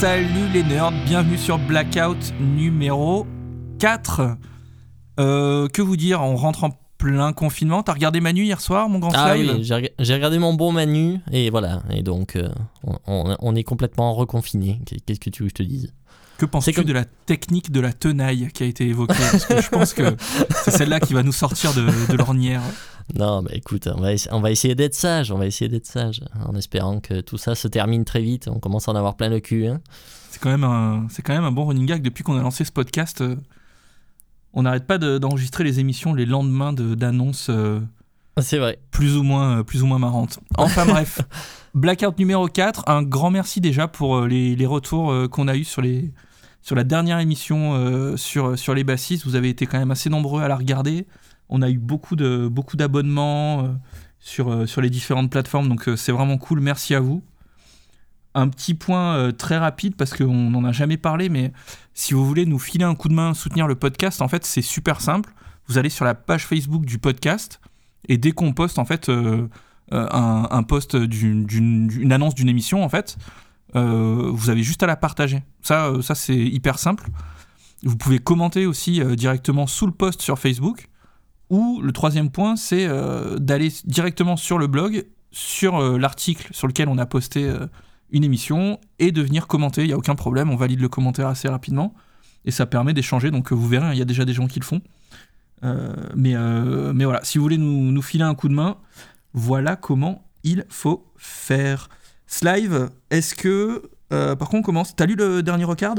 Salut les nerds, bienvenue sur Blackout numéro 4. Euh, que vous dire, on rentre en plein confinement. T'as regardé Manu hier soir, mon grand Ah Slide oui, j'ai reg- j'ai regardé mon bon Manu et voilà. Et donc, euh, on, est complètement reconfiné. Qu'est-ce que tu veux que je te dise? Que penses-tu comme- de la technique de la tenaille qui a été évoquée? Parce que je pense que c'est celle-là qui va nous sortir de, de l'ornière. Non, mais écoute, on va, essa- on va essayer d'être sage. On va essayer d'être sage. En espérant que tout ça se termine très vite. On commence à en avoir plein le cul. hein. C'est quand, même un- c'est quand même un bon running gag. Depuis qu'on a lancé ce podcast, euh, on n'arrête pas de- d'enregistrer les émissions les lendemains de- d'annonces euh, C'est vrai. plus, ou moins, euh, plus ou moins marrantes. Enfin bref, Blackout numéro 4, un grand merci déjà pour les, les retours qu'on a eus sur, les, sur la dernière émission euh, sur, sur les bassistes. Vous avez été quand même assez nombreux à la regarder. On a eu beaucoup d'abonnements euh, sur, euh, sur les différentes plateformes, donc euh, c'est vraiment cool. Merci à vous. Un petit point très rapide parce qu'on n'en a jamais parlé, mais si vous voulez nous filer un coup de main, soutenir le podcast, en fait c'est super simple. Vous allez sur la page Facebook du podcast et dès qu'on poste en fait un, post d'une, d'une- une annonce d'une émission en fait, vous avez juste à la partager. Ça, c'est hyper simple. Vous pouvez commenter aussi directement sous le post sur Facebook. Ou le troisième point, c'est euh, d'aller directement sur le blog, sur euh, l'article sur lequel on a posté euh, une émission, et de venir commenter. Il n'y a aucun problème, on valide le commentaire assez rapidement. Et ça permet d'échanger, donc vous verrez, il y a déjà des gens qui le font. Mais, mais voilà, si vous voulez nous, filer un coup de main, voilà comment il faut faire. Slive, est-ce que. par contre, on commence. T'as lu le dernier Rocard?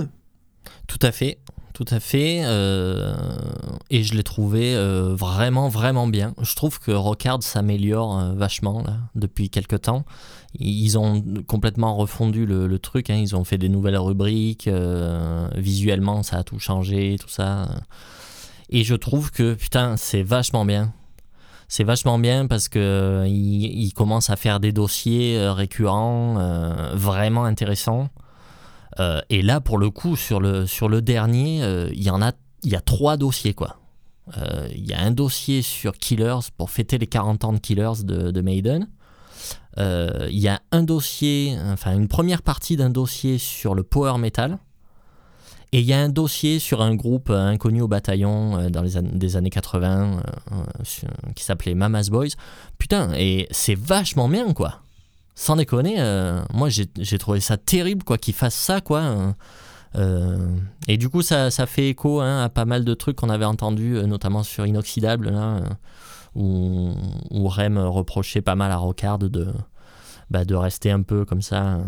Tout à fait. Tout à fait. euh, et je l'ai trouvé euh, vraiment, vraiment bien. Je trouve que Rockard s'améliore euh, vachement là, depuis quelques temps. Ils ont complètement refondu le, truc. hein. Ils ont fait des nouvelles rubriques. visuellement, ça a tout changé, tout ça. Et je trouve que, putain, c'est vachement bien. C'est vachement bien parce que ils, ils commencent à faire des dossiers récurrents, vraiment intéressants. Euh, et là, pour le coup, sur le, sur le dernier, euh, il y en a, y a trois dossiers, quoi. Euh, Il y a un dossier sur Killers pour fêter les 40 ans de Killers de, de Maiden. Il y a un dossier, enfin une première partie d'un dossier sur le power metal. Et il y a un dossier sur un groupe inconnu au bataillon dans les des années 80 euh, euh, sur- qui s'appelait Mama's Boys. Putain, et c'est vachement bien, quoi. Sans déconner, euh, moi j'ai trouvé ça terrible, quoi, qu'ils fassent ça, quoi. euh, euh, et du coup, ça, ça fait écho hein, à pas mal de trucs qu'on avait entendus, euh, notamment sur Inoxydable, là, où, Rem reprochait pas mal à Rockard de, bah, de rester un peu comme ça,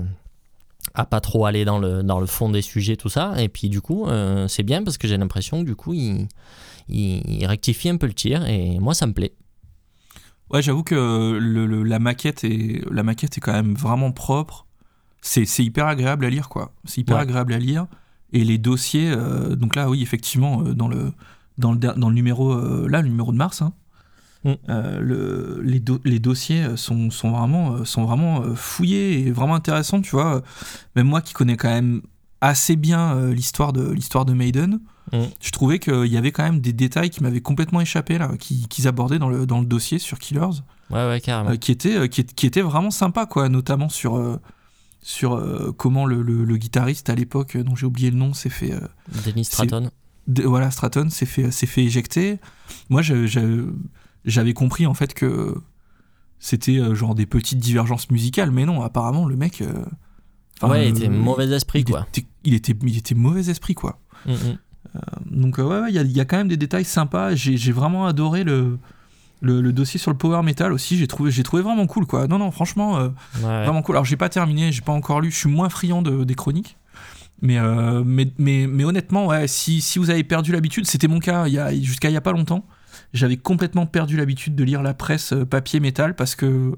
à pas trop aller dans le, dans le fond des sujets, tout ça. Et puis, du coup, c'est bien parce que j'ai l'impression que du coup, il, il rectifie un peu le tir, et moi, ça me plaît. Ouais, j'avoue que le- le- la, maquette est, la maquette est quand même vraiment propre. C'est hyper agréable à lire, quoi. C'est hyper Ouais. agréable à lire. Et les dossiers, euh, donc là, oui, effectivement, euh, dans le, dans le, dans le numéro, euh, là, le numéro de mars, hein, Mm. euh, le, les, do- les dossiers sont, sont vraiment, sont vraiment fouillés et vraiment intéressants, tu vois. Même moi qui connais quand même assez bien l'histoire de, l'histoire de Maiden, Mm. je trouvais qu'il y avait quand même des détails qui m'avaient complètement échappé, là, qui- qu'ils abordaient dans le, dans le dossier sur Killers. Ouais, ouais, carrément. Euh, qui était euh, qui, était vraiment sympa quoi notamment sur euh, sur euh, comment le, le- le guitariste à l'époque dont j'ai oublié le nom s'est fait Dennis Stratton. de- voilà Stratton s'est fait éjecter moi j'avais compris en fait que c'était genre des petites divergences musicales mais non apparemment le mec enfin, ouais, il était mauvais esprit, il quoi. était, il était il était mauvais esprit quoi Mm. Donc euh, ouais, ouais, il y, a- il y a quand même des détails sympas. J'ai vraiment adoré le, le, le dossier sur le power metal aussi. J'ai trouvé, j'ai trouvé vraiment cool quoi. Non non, franchement, euh, Ouais, vraiment cool. Alors j'ai pas terminé, j'ai pas encore lu. Je suis moins friand de, des chroniques. Mais, euh, mais, mais, mais honnêtement, ouais, si, si vous avez perdu l'habitude, c'était mon cas il y a- jusqu'à il y a pas longtemps. J'avais complètement perdu l'habitude de lire la presse euh, papier métal parce que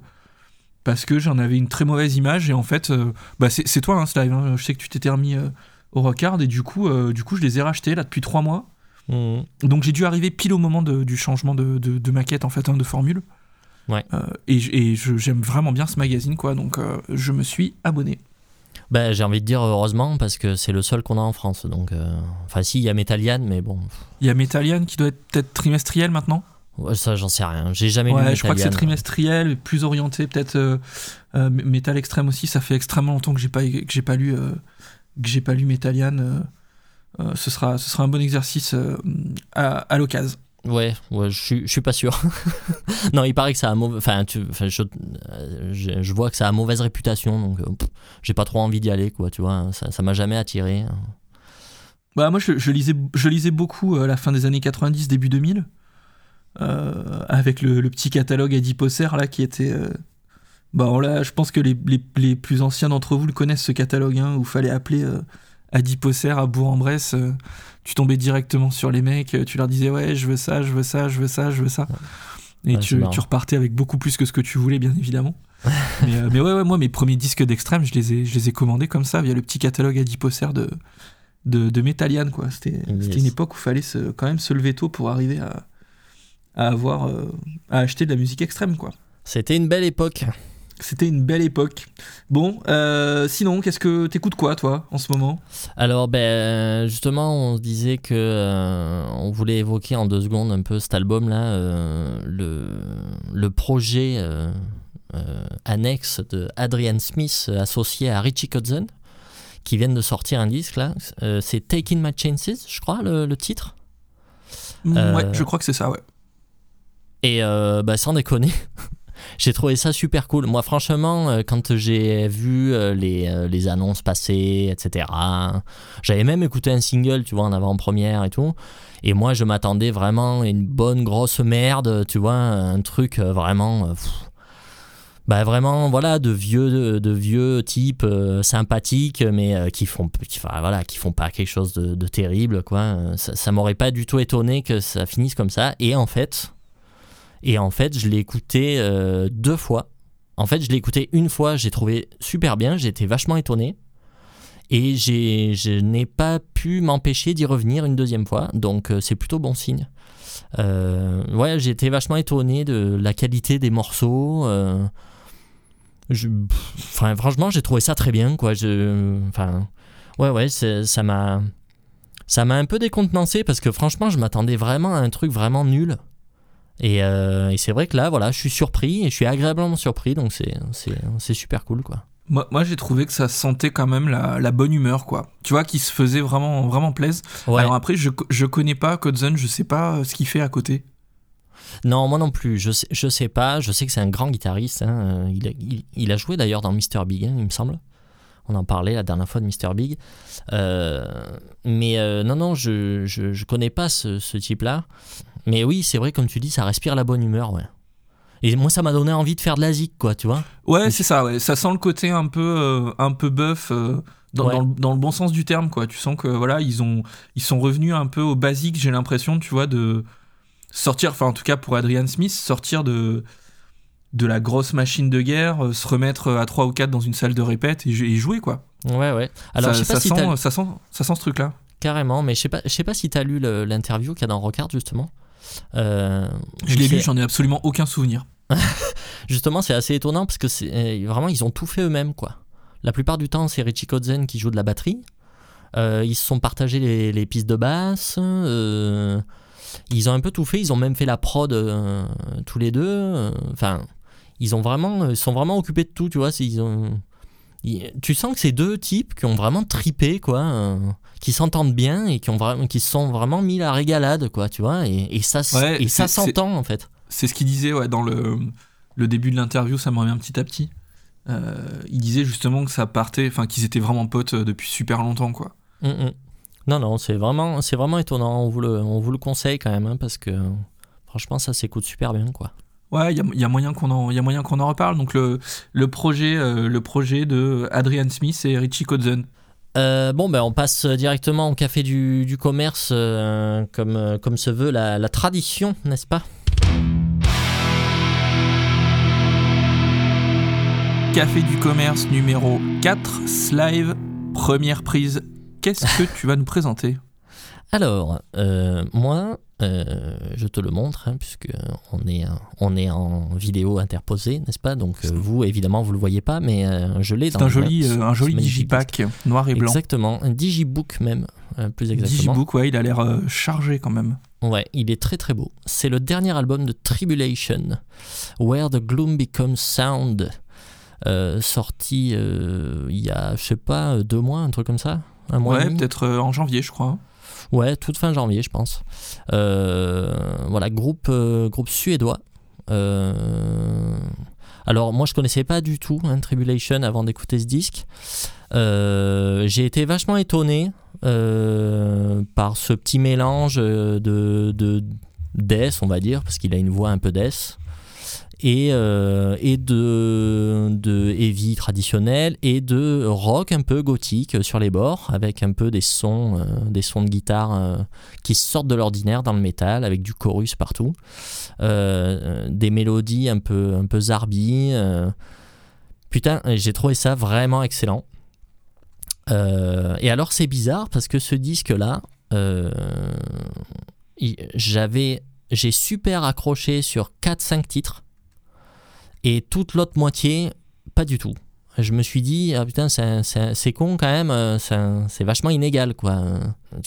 parce que j'en avais une très mauvaise image et en fait, euh, bah c'est toi, hein, Slive, hein. je sais que tu t'étais remis euh, au Rockard et du coup, euh, du coup, je les ai rachetés là depuis trois mois. Mm, mm. Donc j'ai dû arriver pile au moment de- du changement de, de- de maquette en fait, hein, de formule. Ouais. Euh, et et j'aime vraiment bien ce magazine quoi, donc euh, je me suis abonné. Ben, j'ai envie de dire heureusement parce que c'est le seul qu'on a en France. Donc, enfin, si, il y a Metallian, mais bon. Il y a Metallian qui doit être peut-être trimestriel maintenant? Ouais, ça, j'en sais rien. J'ai jamais lu je crois que c'est trimestriel, plus orienté, peut-être Metal Extrême aussi. Ça fait extrêmement longtemps que j'ai pas que j'ai pas lu que j'ai pas lu Metallian. euh, euh, ce sera ce sera un bon exercice euh, à, à l'occasion. Ouais, ouais, je suis, je suis pas sûr. non, il paraît que ça a mauvais. Enfin, tu, enfin, je, je, vois que ça a mauvaise réputation, donc pff, j'ai pas trop envie d'y aller, quoi. Tu vois, ça, ça m'a jamais attiré. Bah moi je, je lisais je lisais beaucoup à la fin des années 90 début 2000 euh, avec le, le petit catalogue Adiposer là qui était euh, bah là je pense que les, les, les plus anciens d'entre vous le connaissent ce catalogue hein, où fallait appeler euh, Adiposer à Bourg-en-Bresse euh, tu tombais directement sur les mecs euh, tu leur disais ouais je veux ça je veux ça je veux ça je veux ça. Et Ouais, tu, repartais avec beaucoup plus que ce que tu voulais bien évidemment. Mais, euh, mais ouais, ouais moi mes premiers disques d'extrême je les ai je les ai commandés comme ça via le petit catalogue Adiposer de de, de Metallian quoi. C'était Yes. c'était une époque où il fallait se, quand même se lever tôt pour arriver à, à avoir euh, à acheter de la musique extrême quoi. C'était une belle époque. C'était une belle époque bon euh, sinon qu'est-ce que t'écoutes quoi toi en ce moment? Alors, ben, justement, on se disait que euh, on voulait évoquer en deux secondes un peu cet album-là, euh, le, le projet annexe de Adrian Smith associé à Richie Kotzen, qui viennent de sortir un disque là. C'est Taking My Chances, je crois, le, le titre. Euh, ouais je crois que c'est ça ouais Et bah, sans déconner, j'ai trouvé ça super cool. Moi, franchement, euh, quand j'ai vu euh, les, euh, les annonces passer, etc., j'avais même écouté un single, tu vois, en avant-première et tout. Et moi, je m'attendais vraiment à une bonne grosse merde, tu vois, un truc vraiment. bah vraiment voilà de vieux de, vieux types sympathiques mais qui font qui, voilà qui font pas quelque chose de, terrible quoi ça, ça m'aurait pas du tout étonné que ça finisse comme ça et en fait et en fait, je l'ai écouté euh, deux fois. En fait, je l'ai écouté une fois, j'ai trouvé super bien, été vachement étonné. Et je n'ai pas pu m'empêcher d'y revenir une deuxième fois, donc euh, c'est plutôt bon signe. Euh, ouais, été vachement étonné de la qualité des morceaux. euh, enfin, franchement, j'ai trouvé ça très bien, quoi. Je, enfin, ouais, ouais, ça m'a, ça m'a un peu décontenancé parce que franchement, je m'attendais vraiment à un truc vraiment nul. Et, euh, et c'est vrai que là, voilà, je suis surpris et je suis agréablement surpris, donc c'est, super cool, quoi. moi, moi j'ai trouvé que ça sentait quand même la, la bonne humeur quoi tu vois qui se faisait vraiment vraiment plaise Ouais. alors après je, je connais pas Kotzen je sais pas euh, ce qu'il fait à côté Non, moi non plus, je sais, je sais pas, je sais que c'est un grand guitariste. hein, euh, Il, a, il, il a joué d'ailleurs dans Mr. Big, hein, il me semble. On en parlait la dernière fois de Mr. Big. Euh, mais euh, non, non, je, je, je connais pas ce, ce type-là. Mais oui, c'est vrai, comme tu dis, ça respire la bonne humeur, ouais. Et moi, ça m'a donné envie de faire de la zik, quoi, tu vois. Ouais, c'est ça, ouais. Ça sent le côté un peu, euh, un peu buff, euh, dans, Ouais. dans le, dans le bon sens du terme, quoi. Tu sens que, voilà, ils, ont, ils sont revenus un peu au basique, j'ai l'impression, tu vois, de sortir, enfin, en tout cas pour Adrian Smith, sortir de, de la grosse machine de guerre, euh, se remettre à 3 ou 4 dans une salle de répète et, et jouer, quoi. Ouais, ouais. Alors, ça, je sais pas ça si sent, ça, sent, ça sent ce truc-là. Carrément, mais je sais pas, je sais pas si t'as lu l'interview qu'il y a dans Rockard, justement. Euh, Je l'ai lu, j'en ai absolument aucun souvenir. Justement, c'est assez étonnant parce que c'est euh, vraiment ils ont tout fait eux-mêmes quoi. La plupart du temps, c'est Richie Kotzen qui joue de la batterie. Euh, ils se sont partagés les, les pistes de basse. euh, ils ont un peu tout fait. Ils ont même fait la prod euh, tous les deux. Enfin, ils ont vraiment, ils sont vraiment occupés de tout. Tu vois, ils ont. ils- tu sens que c'est deux types qui ont vraiment tripé quoi, qui s'entendent bien et qui ont vraiment, qui se sont vraiment mis la régalade quoi, tu vois. Et, et ça, Ouais, et s'entend en fait. C'est ce qu'il disait ouais, dans le, le début de l'interview, ça me revient petit à petit. Euh, il disait justement que ça partait, enfin qu'ils étaient vraiment potes euh, depuis super longtemps, quoi. Mm, mm. Non, non, c'est vraiment, c'est vraiment étonnant. On vous le, on vous le conseille quand même, hein, parce que franchement, ça s'écoute super bien, quoi. Ouais, il y a, il y a moyen qu'on en, il y a moyen qu'on en reparle. Donc le, le projet, euh, le projet de Adrian Smith et Richie Kotzen. Euh, bon, ben, on passe directement au café du, commerce, euh, comme, euh, comme se veut la, la tradition, n'est-ce pas? Café du commerce numéro 4, Slive, première prise. Qu'est-ce que tu vas nous présenter? Alors, euh, moi, euh, je te le montre, hein, puisque on est, on est en vidéo interposée, n'est-ce pas? Donc, euh, vous, évidemment, vous le voyez pas, mais euh, je l'ai dans un joli, euh, un joli digipack noir et blanc. Exactement, un digibook même, euh, plus exactement. Digibook, ouais, il a l'air euh, chargé quand même. Ouais, il est très très beau. C'est le dernier album de Tribulation, Where the Gloom Becomes Sound, euh, sorti euh, il y a, je sais pas, deux mois, un truc comme ça? Un mois Ouais, peut-être euh, en janvier, je crois. Ouais, toute fin janvier, je pense. Euh, voilà, groupe, euh, groupe suédois. Euh, alors, moi, je connaissais pas du tout hein, Tribulation avant d'écouter ce disque. J'ai été vachement étonné par ce petit mélange de death, on va dire, parce qu'il a une voix un peu death et, euh, et de, de heavy traditionnel et de rock un peu gothique sur les bords avec un peu des sons, euh, des sons de guitare euh, qui sortent de l'ordinaire dans le métal avec du chorus partout, des mélodies un peu, un peu zarbi. Putain, j'ai trouvé ça vraiment excellent. Et alors c'est bizarre parce que ce disque-là, j'avais, j'ai super accroché sur 4-5 titres et toute l'autre moitié, pas du tout. Je me suis dit, ah putain, c'est- con quand même, euh, c'est vachement inégal quoi.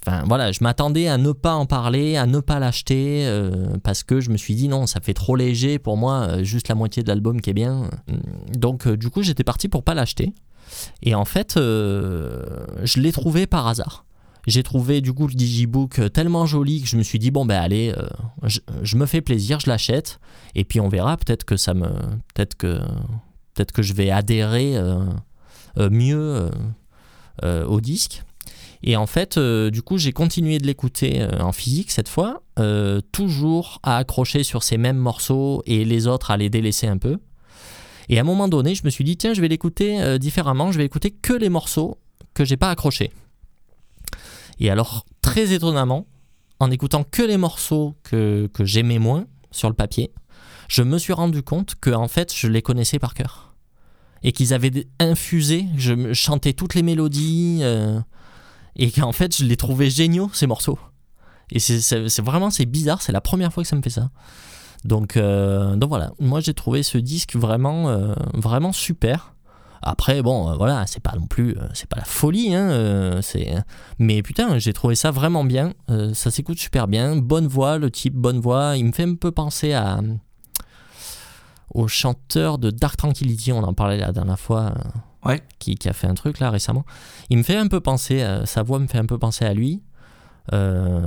Enfin voilà, je m'attendais à ne pas en parler, à ne pas l'acheter, euh, parce que je me suis dit non, ça fait trop léger pour moi, euh, juste la moitié de l'album qui est bien. Donc du coup, j'étais parti pour pas l'acheter. Et en fait, je l'ai trouvé par hasard. J'ai trouvé du coup le digibook tellement joli que je me suis dit bon ben allez, euh, je, me fais plaisir, je l'achète et puis on verra peut-être que ça me peut-être que peut-être que je vais adhérer euh, euh, mieux euh, euh, au disque. Et en fait, euh, du coup, j'ai continué de l'écouter euh, en physique cette fois, euh, toujours à accrocher sur ces mêmes morceaux et les autres à les délaisser un peu. Et à un moment donné, je me suis dit tiens, je vais l'écouter euh, différemment, je vais écouter que les morceaux que j'ai pas accrochés. Et alors, très étonnamment, en écoutant que les morceaux que, que j'aimais moins sur le papier, je me suis rendu compte que en fait, je les connaissais par cœur. Et qu'ils avaient infusé, je chantais toutes les mélodies, euh, et qu'en fait, je les trouvais géniaux, ces morceaux. Et c'est vraiment, c'est bizarre, c'est la première fois que ça me fait ça. Donc, euh, donc voilà, moi j'ai trouvé ce disque vraiment, euh, vraiment super. Après, bon, euh, voilà, c'est pas non plus, euh, c'est pas la folie, hein, euh, c'est, mais putain, j'ai trouvé ça vraiment bien. ça s'écoute super bien, bonne voix, le type, bonne voix. Il me fait un peu penser à au chanteur de Dark Tranquility, on en parlait la dernière fois, Ouais. qui, qui a fait un truc là récemment. Il me fait un peu penser, euh, sa voix me fait un peu penser à lui. Euh,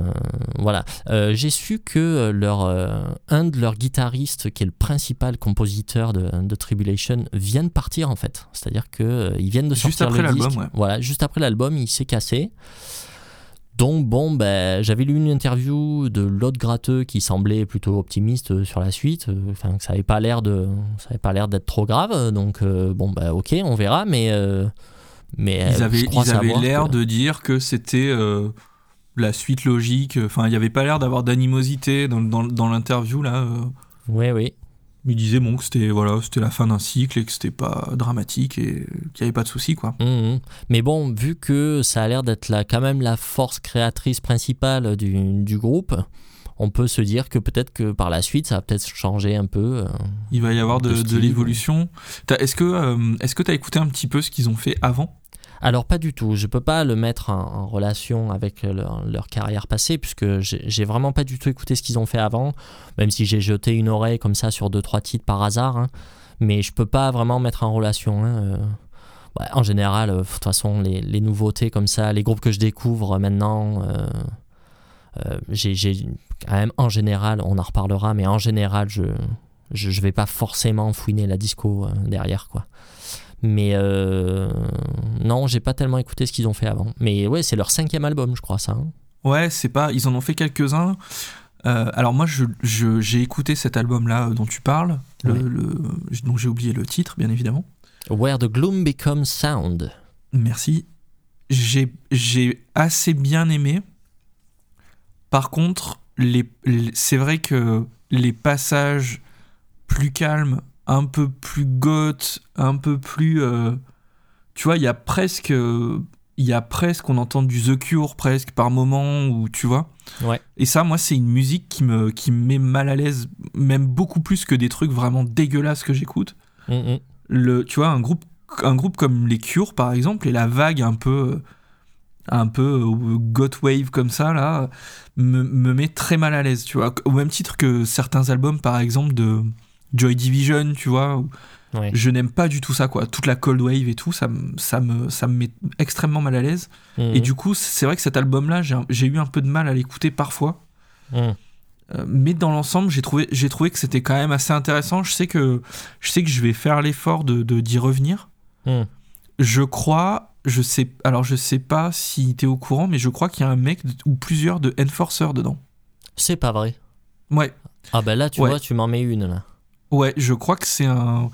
voilà. Euh, J'ai su que leur, euh, un de leurs guitaristes, qui est le principal compositeur de, de Tribulation, vient de partir en fait. C'est-à-dire qu'ils viennent de Juste sortir après le disque. ouais. Voilà, juste après l'album, il s'est cassé. Donc bon, ben, j'avais lu une interview de l'autre gratteux qui semblait plutôt optimiste sur la suite. Enfin, ça avait pas l'air de, ça avait pas l'air d'être trop grave. Donc euh, bon, ben, ok, on verra. Mais euh, mais Ils avaient, ils l'air que- de dire que c'était euh, la suite logique. Enfin, il n'y avait pas l'air d'avoir d'animosité dans, dans, dans l'interview là. euh. Oui, oui. Il disait bon que c'était voilà, c'était la fin d'un cycle et que c'était pas dramatique et qu'il n'y avait pas de souci quoi. Mhm. Mais bon, vu que ça a l'air d'être quand même la force créatrice principale du, du groupe, on peut se dire que peut-être que par la suite, ça va peut-être changer un peu. euh. Il va y avoir de, De de style. l'évolution. Est-ce que euh, est-ce que t'as écouté un petit peu ce qu'ils ont fait avant? Alors pas du tout, je peux pas le mettre en, relation avec leur, carrière passée puisque j'ai vraiment pas du tout écouté ce qu'ils ont fait avant, même si j'ai jeté une oreille comme ça sur deux trois titres par hasard, hein. mais je peux pas vraiment mettre en relation. hein, euh. En général, euh, de toute façon, les, nouveautés comme ça, les groupes que je découvre maintenant, euh, j'ai quand même en général, on en reparlera, mais en général, je je, je vais pas forcément fouiner la disco derrière quoi. Mais euh, non, j'ai pas tellement écouté ce qu'ils ont fait avant. Mais ouais, c'est leur cinquième album, je crois, ça. hein. Ouais, c'est pas. Ils en ont fait quelques-uns. Euh, alors moi, je- je- j'ai écouté cet album-là euh, dont tu parles, le- Ouais. le- dont j'ai oublié le titre, bien évidemment. Where the Gloom Becomes Sound. Merci. J'ai j'ai assez bien aimé. Par contre, les, les- c'est vrai que les passages plus calmes, un peu plus goth, un peu plus. euh, tu vois, il y a presque. Il y a presque, on entend du The Cure presque par moment, ou tu vois. Ouais. Et ça, moi, c'est une musique qui me, qui me met mal à l'aise, même beaucoup plus que des trucs vraiment dégueulasses que j'écoute Mhm. le, tu vois, un groupe, un groupe comme les Cure, par exemple, et la vague un peu, un peu euh, goth wave comme ça là me, me met très mal à l'aise tu vois au même titre que certains albums par exemple de Joy Division tu vois Ouais. je n'aime pas du tout ça quoi toute la cold wave et tout ça me ça me ça me met extrêmement mal à l'aise Mhm. et du coup c'est vrai que cet album là j'ai eu un peu de mal à l'écouter parfois Mhm. Euh, mais dans l'ensemble, j'ai trouvé, trouvé que c'était quand même assez intéressant. Je sais que, je sais que je vais faire l'effort de, de- d'y revenir. Mhm. Je crois, je sais, alors je sais pas si t'es au courant, mais je crois qu'il y a un mec de- ou plusieurs de Enforcer dedans. C'est pas vrai. Ouais, Ah ben là, tu Ouais. vois, tu m'en mets une là. Ouais, je crois que c'est un,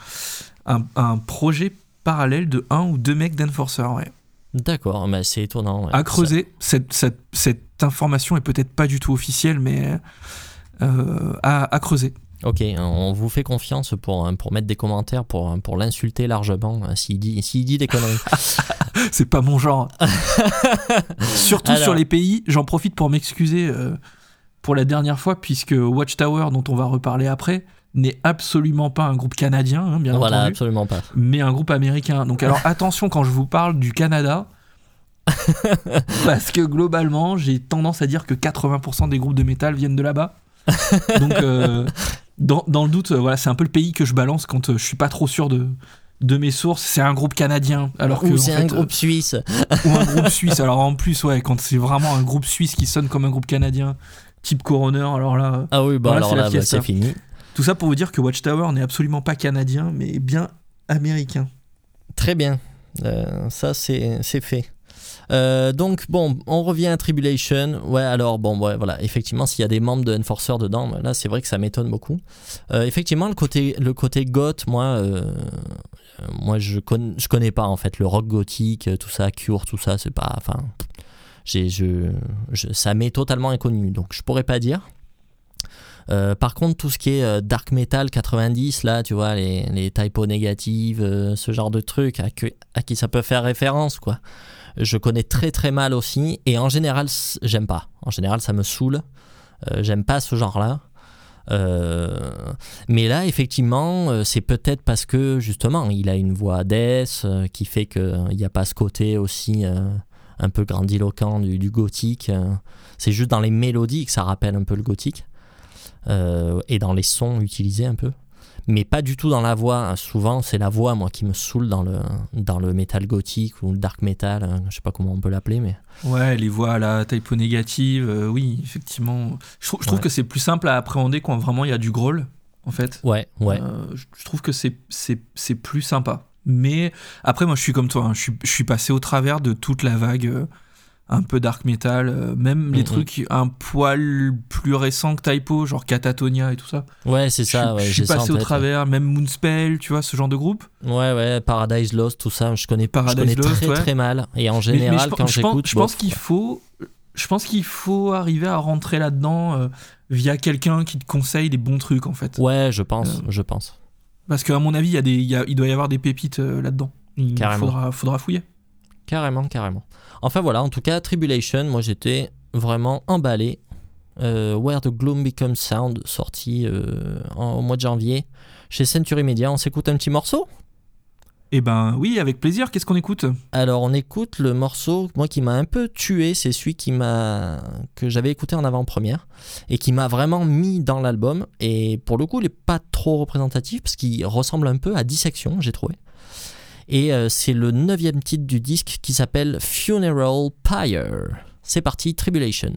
un, un projet parallèle de un ou deux mecs d'Enforcer. Ouais. D'accord, mais c'est étonnant. ouais. À creuser. Cette, cette, cette information est peut-être pas du tout officielle, mais euh, à, à creuser. Ok, on vous fait confiance pour, pour mettre des commentaires, pour, pour l'insulter largement euh, s'il dit, s'il dit des conneries. C'est pas mon genre. Surtout Alors- sur les pays, j'en profite pour m'excuser euh, pour la dernière fois, puisque Watchtower, dont on va reparler après, n'est absolument pas un groupe canadien, hein, bien voilà, entendu, absolument pas. mais un groupe américain. Donc alors attention quand je vous parle du Canada, parce que globalement, j'ai tendance à dire que 80% des groupes de métal viennent de là-bas. Donc euh, dans, dans le doute, euh, voilà, c'est un peu le pays que je balance quand euh, je suis pas trop sûr de de mes sources, c'est un groupe canadien, alors que c'est un euh, groupe suisse. ou un groupe suisse. Alors en plus, ouais, quand c'est vraiment un groupe suisse qui sonne comme un groupe canadien, type Coroner, alors là, Ah oui, bah alors c'est la là, bah, c'est fini. Tout ça pour vous dire que Watchtower n'est absolument pas canadien, mais bien américain. Très bien. Euh, ça, c'est fait. Euh, donc bon, on revient à Tribulation. Ouais, alors bon, ouais, voilà. Effectivement, s'il y a des membres de Enforcer dedans, là, c'est vrai que ça m'étonne beaucoup. Euh, effectivement, le côté, le côté goth, moi, moi, je je connais pas en fait le rock gothique, tout ça, Cure, tout ça, c'est pas, enfin, j'ai, je- ça m'est totalement inconnu, donc je pourrais pas dire. Euh, par contre, tout ce qui est euh, dark metal 90, là, tu vois, les, les typos négatives, euh, ce genre de trucs à, qui ça peut faire référence, quoi. Je connais très très mal aussi, et en général, j'aime pas. En général, ça me saoule. J'aime pas ce genre-là. Mais là, effectivement, c'est peut-être parce que justement, il a une voix death qui fait qu'il n'y a pas ce côté aussi un peu grandiloquent du, du gothique. c'est juste dans les mélodies que ça rappelle un peu le gothique euh, et dans les sons utilisés un peu. Mais pas du tout dans la voix. Souvent, c'est la voix, moi, qui me saoule dans le, dans le métal gothique ou le dark metal. euh, Je sais pas comment on peut l'appeler, mais. Ouais, les voix à la typo négative, euh, oui, effectivement. Je, trou- je trouve Ouais. que c'est plus simple à appréhender quand vraiment il y a du growl, en fait. Ouais, ouais. Euh, je, trouve que c'est- plus sympa. Mais après, moi, je suis comme toi. hein. Je, suis, je suis passé au travers de toute la vague un peu dark metal, euh, même les Mhm. trucs un poil plus récents que Typo, genre Catatonia et tout ça. Ouais, c'est ça. ouais, je j'ai suis ça passé au tête, travers, même Moonspell, tu vois, ce genre de groupe. Ouais, ouais, Paradise Lost, tout ça, je connais, Paradise je connais Lost, très ouais. très mal. Et en Mais- mais général, je, quand j'écoute, je pense qu'il faut, je pense qu'il faut arriver à rentrer là-dedans euh, via quelqu'un qui te conseille les bons trucs en fait. Ouais, je pense, Euh, je pense. Parce qu'à mon avis, il y a des, il y a- il doit y avoir des pépites là-dedans. Il Carrément. faudra, faudra fouiller. Carrément, carrément. Enfin voilà, en tout cas, Tribulation, moi j'étais vraiment emballé. Euh, Where the Gloom Becomes Sound, sorti euh, en- au mois de janvier chez Century Media. On s'écoute un petit morceau? Eh ben oui, avec plaisir. Qu'est-ce qu'on écoute? Alors on écoute le morceau, moi qui m'a un peu tué, c'est celui qui m'a que j'avais écouté en avant-première et qui m'a vraiment mis dans l'album. Et pour le coup, il est pas trop représentatif parce qu'il ressemble un peu à Dissection, j'ai trouvé. Et euh, c'est le neuvième titre du disque qui s'appelle Funeral Pyre. C'est parti, Tribulation.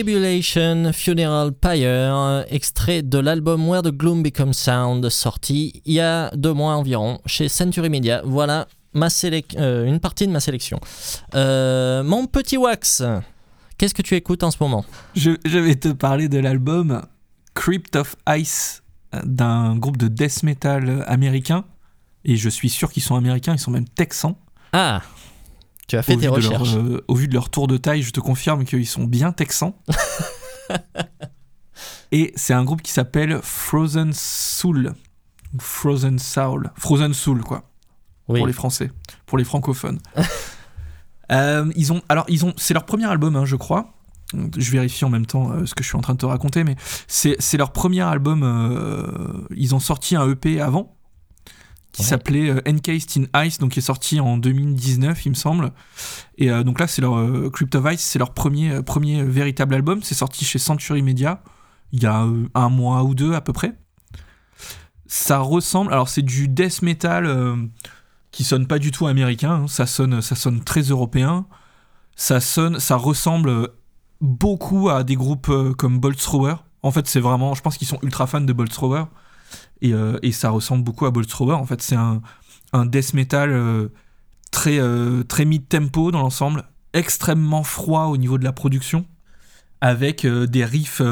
Tribulation Funeral Pyre, extrait de l'album Where the Gloom Becomes Sound, sorti il y a deux mois environ chez Century Media. Voilà ma euh, une partie de ma sélection. Euh, mon petit Wax, qu'est-ce que tu écoutes en ce moment? Je, vais te parler de l'album Crypt of Ice d'un groupe de death metal américain. Et je suis sûr qu'ils sont américains, ils sont même texans. Ah tu as fait tes recherches. Euh, au vu de leur tour de taille, je te confirme qu'ils sont bien texans. Et c'est un groupe qui s'appelle Frozen Soul. Frozen Soul. Frozen Soul, quoi. Pour les Français. Pour les francophones. Euh, ils ont, alors, ils ont, c'est leur premier album, hein, je crois. Je vérifie en même temps euh, ce que je suis en train de te raconter, mais c'est, leur premier album. ils ont sorti un EP avant, qui s'appelait euh, Encased in Ice, donc qui est sorti en 2019, il me semble. Et euh, donc là, c'est leur euh, Crypt of Ice, c'est leur premier, premier véritable album. C'est sorti chez Century Media il y a un mois ou deux à peu près. Ça ressemble, alors c'est du death metal qui sonne pas du tout américain, hein. ça, sonne, ça sonne très européen. Ça sonne, ça ressemble beaucoup à des groupes comme Bolt Thrower. En fait, c'est vraiment, je pense qu'ils sont ultra fans de Bolt Thrower. Euh, et, ça ressemble beaucoup à Bolt Thrower. En fait, c'est un, un, death metal euh, très, euh, très mid-tempo dans l'ensemble, extrêmement froid au niveau de la production, avec des riffs.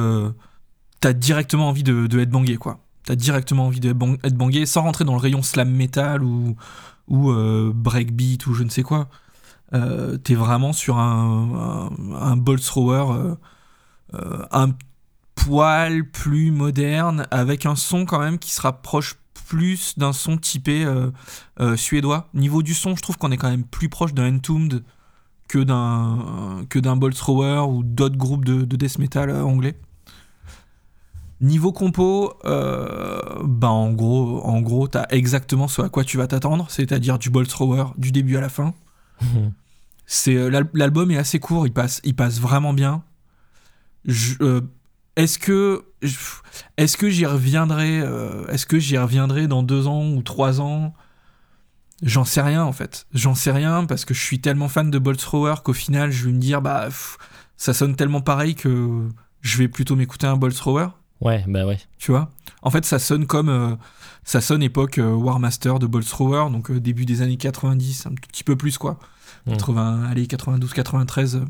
T'as directement envie de, de headbanger, quoi. T'as directement envie de headbanger sans rentrer dans le rayon slam metal ou, ou breakbeat ou je ne sais quoi. T'es vraiment sur un, un, Bolt Thrower un poil plus moderne, avec un son quand même qui se rapproche plus d'un son typé euh, euh, suédois. Niveau du son, je trouve qu'on est quand même plus proche d'un Entombed que d'un que d'un Bolt Thrower ou d'autres groupes de, death metal euh, anglais. Niveau compo, bah en gros, en gros, t'as exactement ce à quoi tu vas t'attendre, c'est-à-dire du Bolt Thrower du début à la fin. C'est l'album est assez court, il passe, il passe vraiment bien. Je, est-ce que est-ce que j'y reviendrai euh, Est-ce que j'y reviendrai dans deux ans ou trois ans? J'en sais rien en fait. J'en sais rien parce que je suis tellement fan de Bolt Thrower qu'au final je vais me dire bah ça sonne tellement pareil que je vais plutôt m'écouter un Bolt Thrower. Ouais, bah ouais. Tu vois? En fait, ça sonne comme euh, ça sonne époque euh, War Master de Bolt Thrower, donc début des années 90, un petit peu plus quoi. 80, hmm. allez 92, 93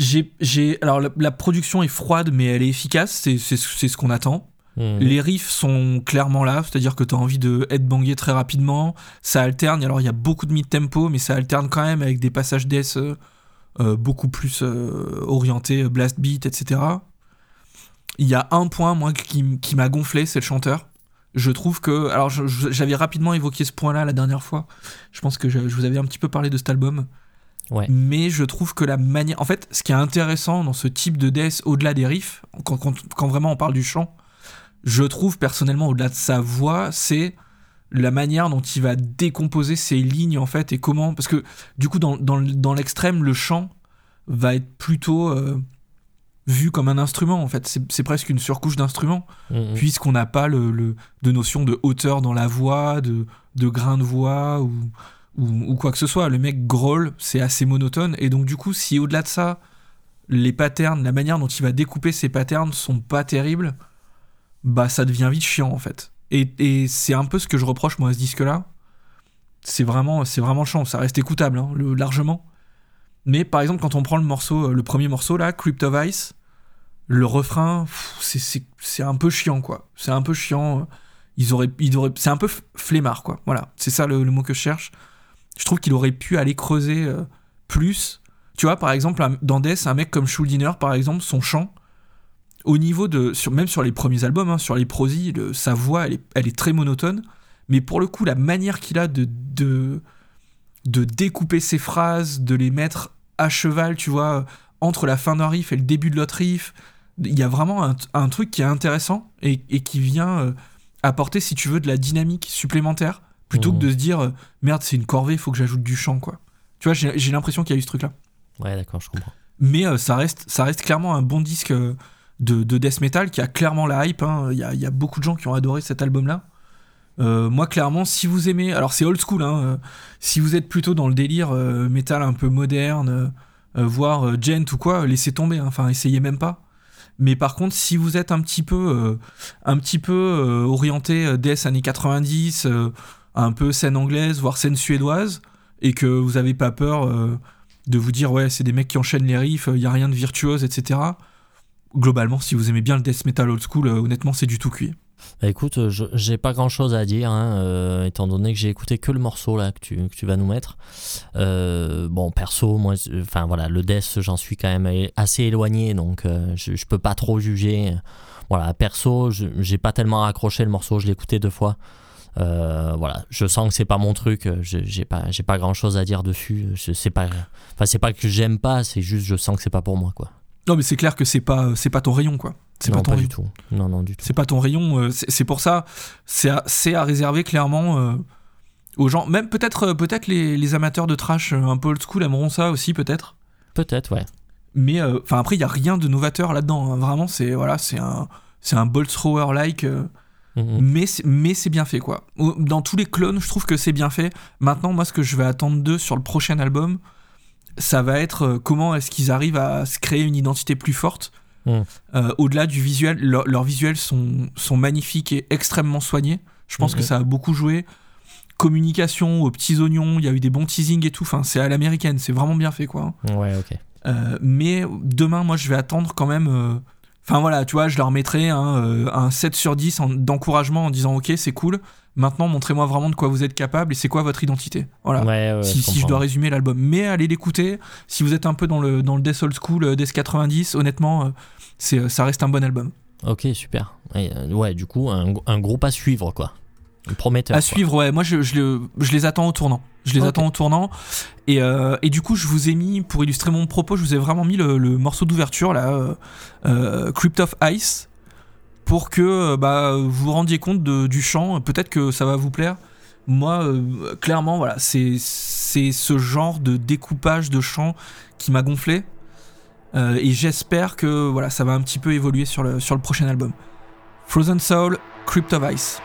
j'ai, alors la, production est froide, mais elle est efficace. C'est, ce qu'on attend. Mhm. Les riffs sont clairement là, c'est-à-dire que tu as envie de headbanger très rapidement. Ça alterne. Alors il y a beaucoup de mid-tempo, mais ça alterne quand même avec des passages death euh, euh, beaucoup plus euh, orientés blast beat, etc. Il y a un point moi qui, qui m'a gonflé, c'est le chanteur. Je trouve que, alors j'avais rapidement évoqué ce point-là la dernière fois. Je pense que je, je vous avais un petit peu parlé de cet album. Mais je trouve que la manière. En fait, ce qui est intéressant dans ce type de death, au-delà des riffs, quand, quand, vraiment on parle du chant, je trouve personnellement, au-delà de sa voix, c'est la manière dont il va décomposer ses lignes, en fait, et comment. Parce que, du coup, dans, dans, dans l'extrême, le chant va être plutôt. Euh, vu comme un instrument en fait c'est presque une surcouche d'instrument mmh, mmh. puisqu'on n'a pas le, le, de notion de hauteur dans la voix de, de grain de voix ou, ou, quoi que ce soit. Le mec growl, c'est assez monotone. Et donc, du coup, si au-delà de ça, les patterns, la manière dont il va découper ses patterns sont pas terribles, bah ça devient vite chiant en fait. Et, c'est un peu ce que je reproche moi à ce disque-là. C'est vraiment, c'est vraiment chiant. Ça reste écoutable, hein, largement. Mais par exemple, quand on prend le morceau, euh, le premier morceau là, Crypt of Ice, le refrain, c'est un peu chiant quoi. C'est un peu chiant. Ils auraient, ils auraient, c'est un peu flemmard quoi. Voilà, c'est ça le, mot que je cherche je trouve qu'il aurait pu aller creuser euh, plus. Tu vois, par exemple, dans Death, un mec comme Schuldiner, par exemple, son chant, au niveau de. Même sur les premiers albums, hein, sur les prosies, sa voix, elle est, très monotone. Mais pour le coup, la manière qu'il a de, de, découper ses phrases, de les mettre à cheval, tu vois, entre la fin d'un riff et le début de l'autre riff, il y a vraiment un, truc qui est intéressant et, et qui vient euh, apporter, si tu veux, de la dynamique supplémentaire plutôt que de se dire euh, merde c'est une corvée faut que j'ajoute du chant quoi. Tu vois j'ai l'impression qu'il y a eu ce truc là ouais d'accord je comprends. Mais euh, ça reste ça reste clairement un bon disque euh, de, de, death metal qui a clairement la hype hein. il y, a, y, a, beaucoup de gens qui ont adoré cet album là moi clairement si vous aimez alors c'est old school hein, si vous êtes plutôt dans le délire metal un peu moderne voire gent ou quoi laissez tomber hein. enfin essayez même pas. Mais par contre, si vous êtes un petit peu, un petit peu orienté DS années 90, euh, un peu scène anglaise, voire scène suédoise, et que vous avez pas peur euh, de vous dire ouais, c'est des mecs qui enchaînent les riffs, il y a rien de virtuose, etc. Globalement, si vous aimez bien le death metal old school, euh, honnêtement, c'est du tout cuit. Bah, écoute, euh, j'ai pas grand chose à dire, hein, étant donné que j'ai écouté que le morceau là que tu, que tu vas nous mettre. Bon, perso, moi, enfin voilà, le death, j'en suis quand même assez éloigné, donc je, je peux pas trop juger. Voilà, perso, j'ai pas tellement accroché le morceau, je l'ai écouté deux fois. Euh, voilà, je sens que c'est pas mon truc, euh, j'ai pas, j'ai pas grand chose à dire dessus. Je sais pas, enfin c'est pas que j'aime pas, c'est juste je sens que c'est pas pour moi quoi. Non, mais c'est clair que c'est pas, c'est pas ton rayon, quoi. C'est pas ton rayon. du tout. Non, non, du tout. C'est pas ton rayon. euh, c'est c'est pour ça, c'est à, c'est à réserver clairement euh, aux gens. Même peut-être euh, peut-être les, les amateurs de trash euh, un peu old school aimeront ça aussi, peut-être. Peut-être, ouais. Mais euh, enfin après, il y a rien de novateur là-dedans. hein. Vraiment, c'est voilà, c'est un c'est un bolt thrower like. euh, Mhm. mais c'est- mais c'est bien fait quoi. Dans tous les clones, je trouve que c'est bien fait. Maintenant, moi, ce que je vais attendre d'eux sur le prochain album, ça va être euh, comment est-ce qu'ils arrivent à se créer une identité plus forte. Mm. Euh, Au-delà du visuel, leur- leurs visuels sont, sont magnifiques et extrêmement soignés. Je pense Mhm. que ça a beaucoup joué. Communication aux petits oignons, il y a eu des bons teasings et tout. Enfin, c'est à l'américaine, c'est vraiment bien fait quoi. Ouais, ok. Euh, mais demain, moi, je vais attendre quand même. euh, Enfin voilà, tu vois, je leur mettrai un, euh, un 7 sur 10 en- d'encouragement en disant ok, c'est cool. Maintenant, montrez-moi vraiment de quoi vous êtes capable et c'est quoi votre identité. Voilà. Ouais, ouais, si, si je dois résumer l'album. Mais allez l'écouter. Si vous êtes un peu dans le, dans le Death Old School, euh, Death 90, honnêtement, euh, c'est, euh, ça reste un bon album. Ok, super. Euh, ouais, du coup, un, un groupe à suivre, quoi. Prometteur. À quoi. suivre, ouais. Moi, je, je les attends au tournant. Je les attends au tournant. Et, euh, et du coup, je vous ai mis, pour illustrer mon propos, je vous ai vraiment mis le, le morceau d'ouverture, là, euh, euh, Crypt of Ice, pour que bah, vous vous rendiez compte de- du chant. Peut-être que ça va vous plaire. Moi, euh, clairement, voilà, c'est c'est ce genre de découpage de chant qui m'a gonflé. Et j'espère que voilà, ça va un petit peu évoluer sur le, sur le prochain album. Frozen Soul, Crypt of Ice.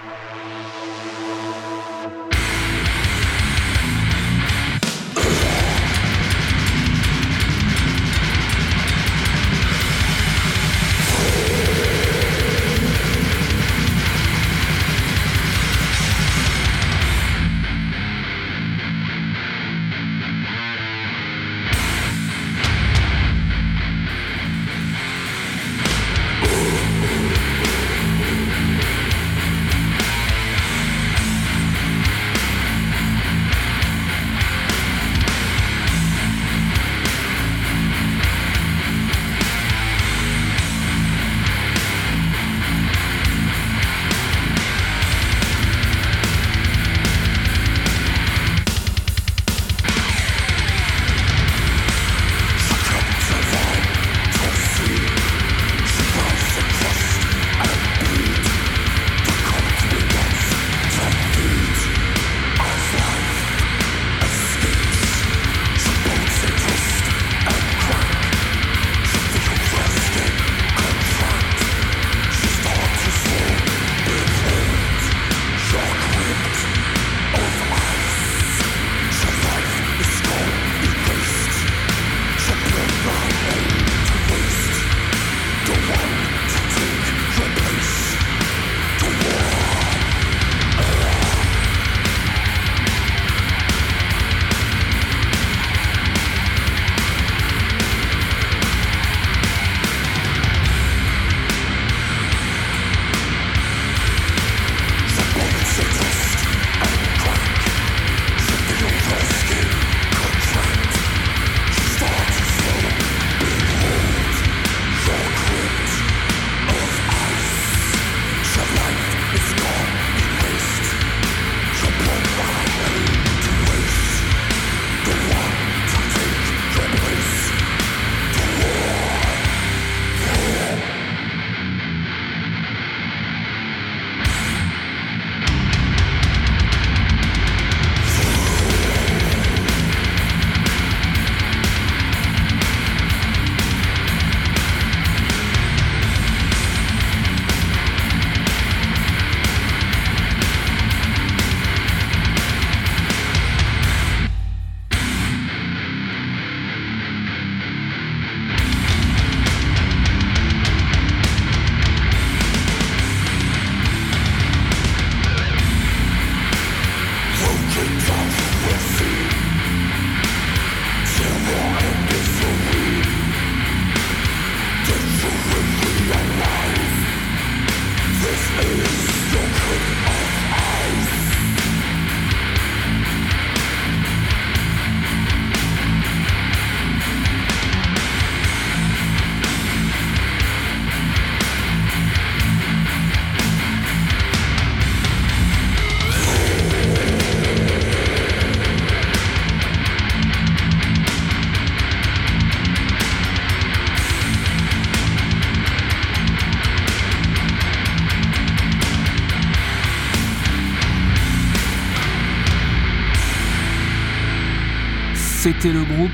C'était le groupe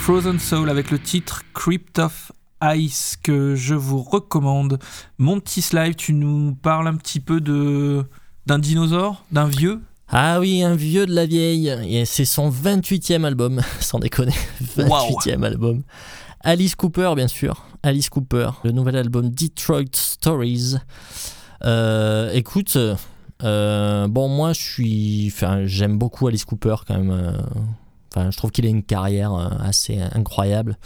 Frozen Soul avec le titre Crypt of Ice que je vous recommande. Mon petit slide, tu nous parles un petit peu de d'un dinosaure, d'un vieux? Ah oui, un vieux de la vieille. Et c'est son 28e album, sans déconner. 28e album. Alice Cooper, bien sûr. Alice Cooper, le nouvel album Detroit Stories. Euh, écoute, euh, bon, moi, je suis. Enfin, j'aime beaucoup Alice Cooper quand même. Euh, je trouve qu'il a une carrière assez incroyable.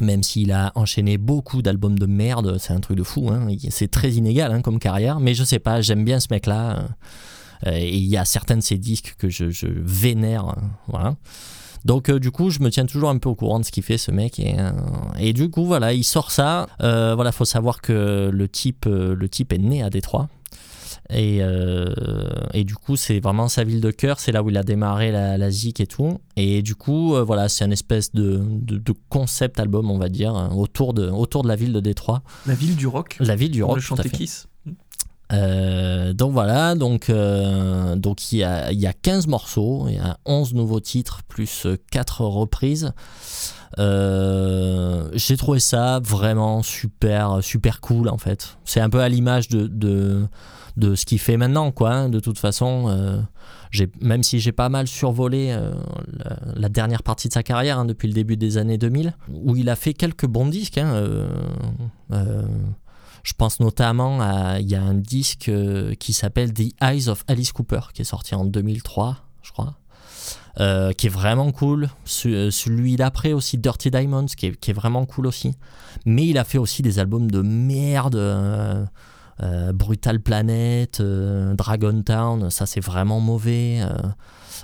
Même s'il a enchaîné beaucoup d'albums de merde, c'est un truc de fou. Hein. C'est très inégal hein, comme carrière, mais je sais pas, j'aime bien ce mec-là. et il y a certains de ses disques que je, vénère. Voilà. Donc euh, du coup, je me tiens toujours un peu au courant de ce qu'il fait ce mec et, euh, et du coup voilà, il sort ça. Euh, voilà, faut savoir que le type, le type est né à Détroit. Et, et, du coup, c'est vraiment sa ville de cœur, c'est là où il a démarré la, la ZIC et tout. Et du coup, voilà, c'est un espèce de, de, concept album, on va dire, autour de, autour de la ville de Détroit. La ville du rock. La ville du rock. Le Kiss. Euh, donc voilà, donc euh, donc il y a, y a 15 morceaux, il y a 11 nouveaux titres plus 4 reprises. Euh, j'ai trouvé ça vraiment super super cool en fait. C'est un peu à l'image de, de, de ce qu'il fait maintenant quoi. Hein. De toute façon, j'ai même si j'ai pas mal survolé la, dernière partie de sa carrière hein, depuis le début des années 2000, où il a fait quelques bons disques. Hein, je pense notamment à. Il y a un disque euh, qui s'appelle The Eyes of Alice Cooper, qui est sorti en 2003, je crois. Euh, qui est vraiment cool. Euh, celui d'après aussi, Dirty Diamonds, qui est, vraiment cool aussi. Mais il a fait aussi des albums de merde. Brutal Planet, Dragon Town, ça c'est vraiment mauvais.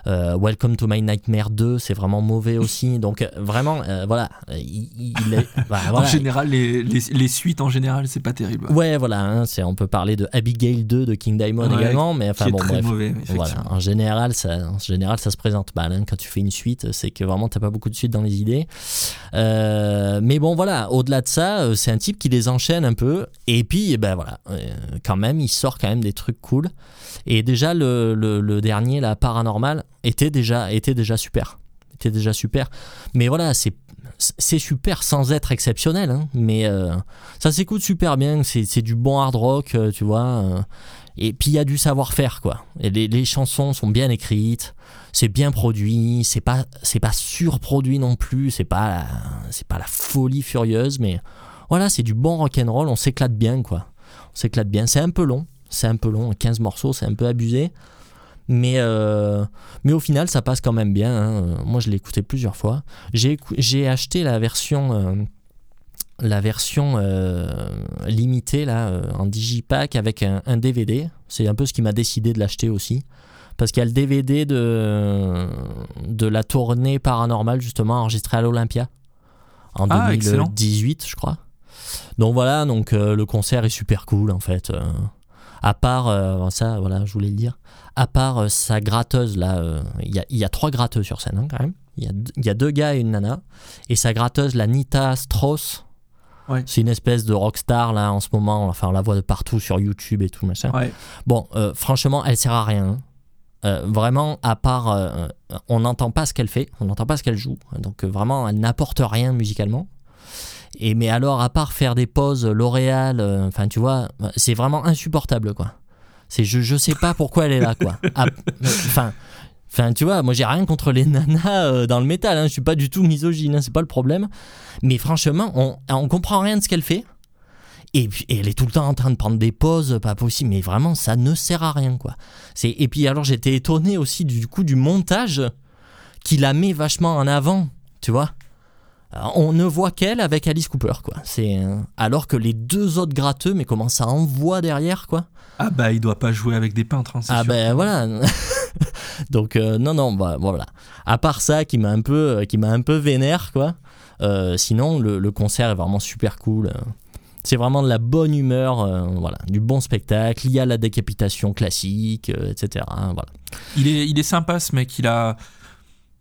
Euh, Welcome to My Nightmare 2, c'est vraiment mauvais aussi. Donc euh, vraiment, euh, voilà, il, est, bah, En général, les, les, suites en général, c'est pas terrible. Ouais, voilà, hein, c'est, on peut parler de Abigail 2 de King Diamond également, mais enfin bon, bref. Mauvais, voilà, en général, ça, en général, ça se présente mal. Hein. Quand tu fais une suite, c'est que vraiment t'as pas beaucoup de suite dans les idées. mais bon, voilà, au-delà de ça, c'est un type qui les enchaîne un peu, et puis, ben voilà, quand même, il sort quand même des trucs cool. Et déjà, le, le, dernier, la paranormal, était déjà, était déjà super. Était déjà super. Mais voilà, c'est c'est super sans être exceptionnel, hein. mais euh, ça s'écoute super bien, c'est du bon hard rock, euh, tu vois. Euh. et puis il y a du savoir-faire, quoi. Et les, les, chansons sont bien écrites, c'est bien produit, c'est pas, pas surproduit non plus, c'est pas, c'est pas la folie furieuse, mais voilà, c'est du bon rock and roll, on s'éclate bien, quoi. On s'éclate bien. C'est un peu long, c'est un peu long, 15 morceaux, c'est un peu abusé. Mais, euh, mais au final, ça passe quand même bien. Hein. Moi, je l'ai écouté plusieurs fois. J'ai acheté la version, euh, la version euh, limitée là, en digipack avec un, DVD. C'est un peu ce qui m'a décidé de l'acheter aussi. Parce qu'il y a le DVD de, de la tournée paranormale, justement, enregistrée à l'Olympia en 2018, ah, je crois. Donc voilà, donc le concert est super cool en fait à part euh, ça voilà je voulais le dire. À part euh, sa gratteuse là euh, il y, y, a trois gratteuses sur scène hein, quand même. Il y, y, a deux gars et une nana. Et sa gratteuse la Nita Strauss c'est une espèce de rockstar là en ce moment. Enfin on la voit de partout sur YouTube et tout machin. Bon franchement elle sert à rien hein. vraiment à part on n'entend pas ce qu'elle fait on n'entend pas ce qu'elle joue. Donc vraiment elle n'apporte rien musicalement et mais alors, à part faire des pauses L'Oréal, euh, enfin, tu vois, c'est vraiment insupportable, quoi. C'est je, je sais pas pourquoi elle est là, quoi. Ah, enfin. Enfin, tu vois, moi j'ai rien contre les nanas euh, dans le métal, hein, je suis pas du tout misogyne, hein, c'est pas le problème. Mais franchement, on, on comprend rien de ce qu'elle fait. Et, puis, elle est tout le temps en train de prendre des pauses, pas possible, mais vraiment ça ne sert à rien quoi. Et puis alors j'étais étonné aussi du coup du montage qui la met vachement en avant, tu vois. Euh, on ne voit qu'elle avec Alice Cooper, quoi. C'est euh, alors que les deux autres gratteux, mais comment ça envoie derrière, quoi? Ah bah il doit pas jouer avec des peintres. Hein, ah ben voilà. Donc euh, non non bah voilà. À part ça qui m'a un peu qui m'a un peu vénère quoi. sinon le, concert est vraiment super cool. C'est vraiment de la bonne humeur, voilà, du bon spectacle. Il y a la décapitation classique, etc. voilà. Il est il est sympa ce mec. Il a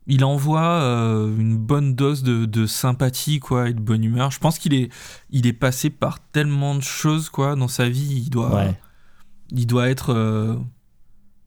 il envoie euh, une bonne dose de, sympathie quoi et de bonne humeur. Je pense qu'il est, il est passé par tellement de choses quoi dans sa vie. Il doit, il doit être, euh,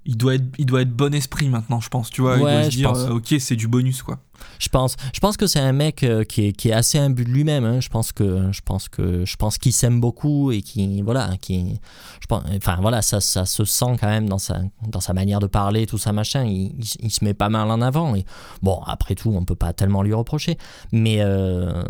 il doit être, il doit être bon esprit maintenant, je pense. Tu vois, il Ouais, doit se dire, pense. euh, ok, c'est du bonus, quoi. Je pense, je pense que c'est un mec euh, qui est, qui est assez imbu de lui-même. hein. Je pense que, je pense que, je pense qu'il s'aime beaucoup et qui, voilà, qui, je pense, enfin voilà, ça, ça se sent quand même dans sa, dans sa manière de parler, tout ça machin. Il, il- il se met pas mal en avant. Et bon, après tout, on peut pas tellement lui reprocher. Mais, euh,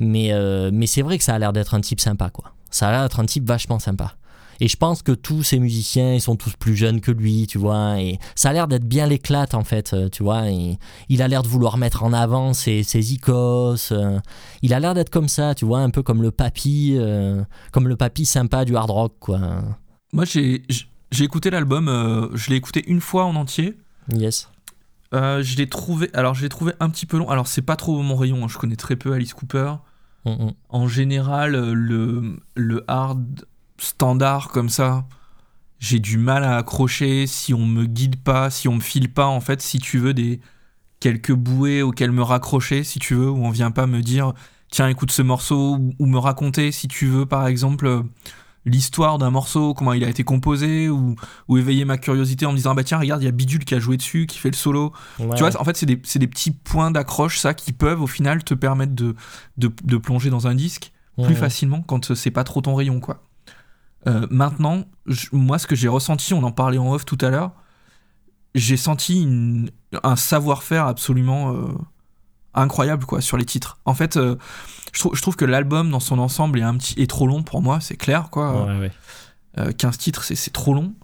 mais, euh, mais c'est vrai que ça a l'air d'être un type sympa, quoi. Ça a l'air d'être un type vachement sympa. Et je pense que tous ces musiciens, ils sont tous plus jeunes que lui, tu vois. Et ça a l'air d'être bien l'éclate, en fait, euh, tu vois. Et il a l'air de vouloir mettre en avant ses, ses icos. euh, il a l'air d'être comme ça, tu vois, un peu comme le papy, euh, comme le papy sympa du hard rock, quoi. Moi, j'ai j'ai écouté l'album, euh, je l'ai écouté une fois en entier. Yes. Je l'ai trouvé, alors je l'ai trouvé un petit peu long. Alors c'est pas trop mon rayon, hein, je connais très peu Alice Cooper. En général, le, le hard standard comme ça, j'ai du mal à accrocher si on me guide pas, si on me file pas en fait, si tu veux des quelques bouées auxquelles me raccrocher, si tu veux, où on vient pas me dire tiens écoute ce morceau ou, me raconter si tu veux par exemple euh, l'histoire d'un morceau, comment il a été composé ou, ou éveiller ma curiosité en me disant ah bah tiens regarde il y a Bidule qui a joué dessus, qui fait le solo. Ouais. Tu vois, en fait, c'est des, c'est des petits points d'accroche, ça, qui peuvent au final te permettre de, de, de plonger dans un disque plus facilement quand c'est pas trop ton rayon, quoi. Euh, maintenant, je- moi, ce que j'ai ressenti, on en parlait en off tout à l'heure, j'ai senti une- un savoir-faire absolument euh, incroyable, quoi, sur les titres. En fait, euh, je, trouve- je trouve que l'album, dans son ensemble, est, un petit, est trop long pour moi, c'est clair, quoi. Ouais, ouais. Euh, 15 titres, c'est- c'est trop long.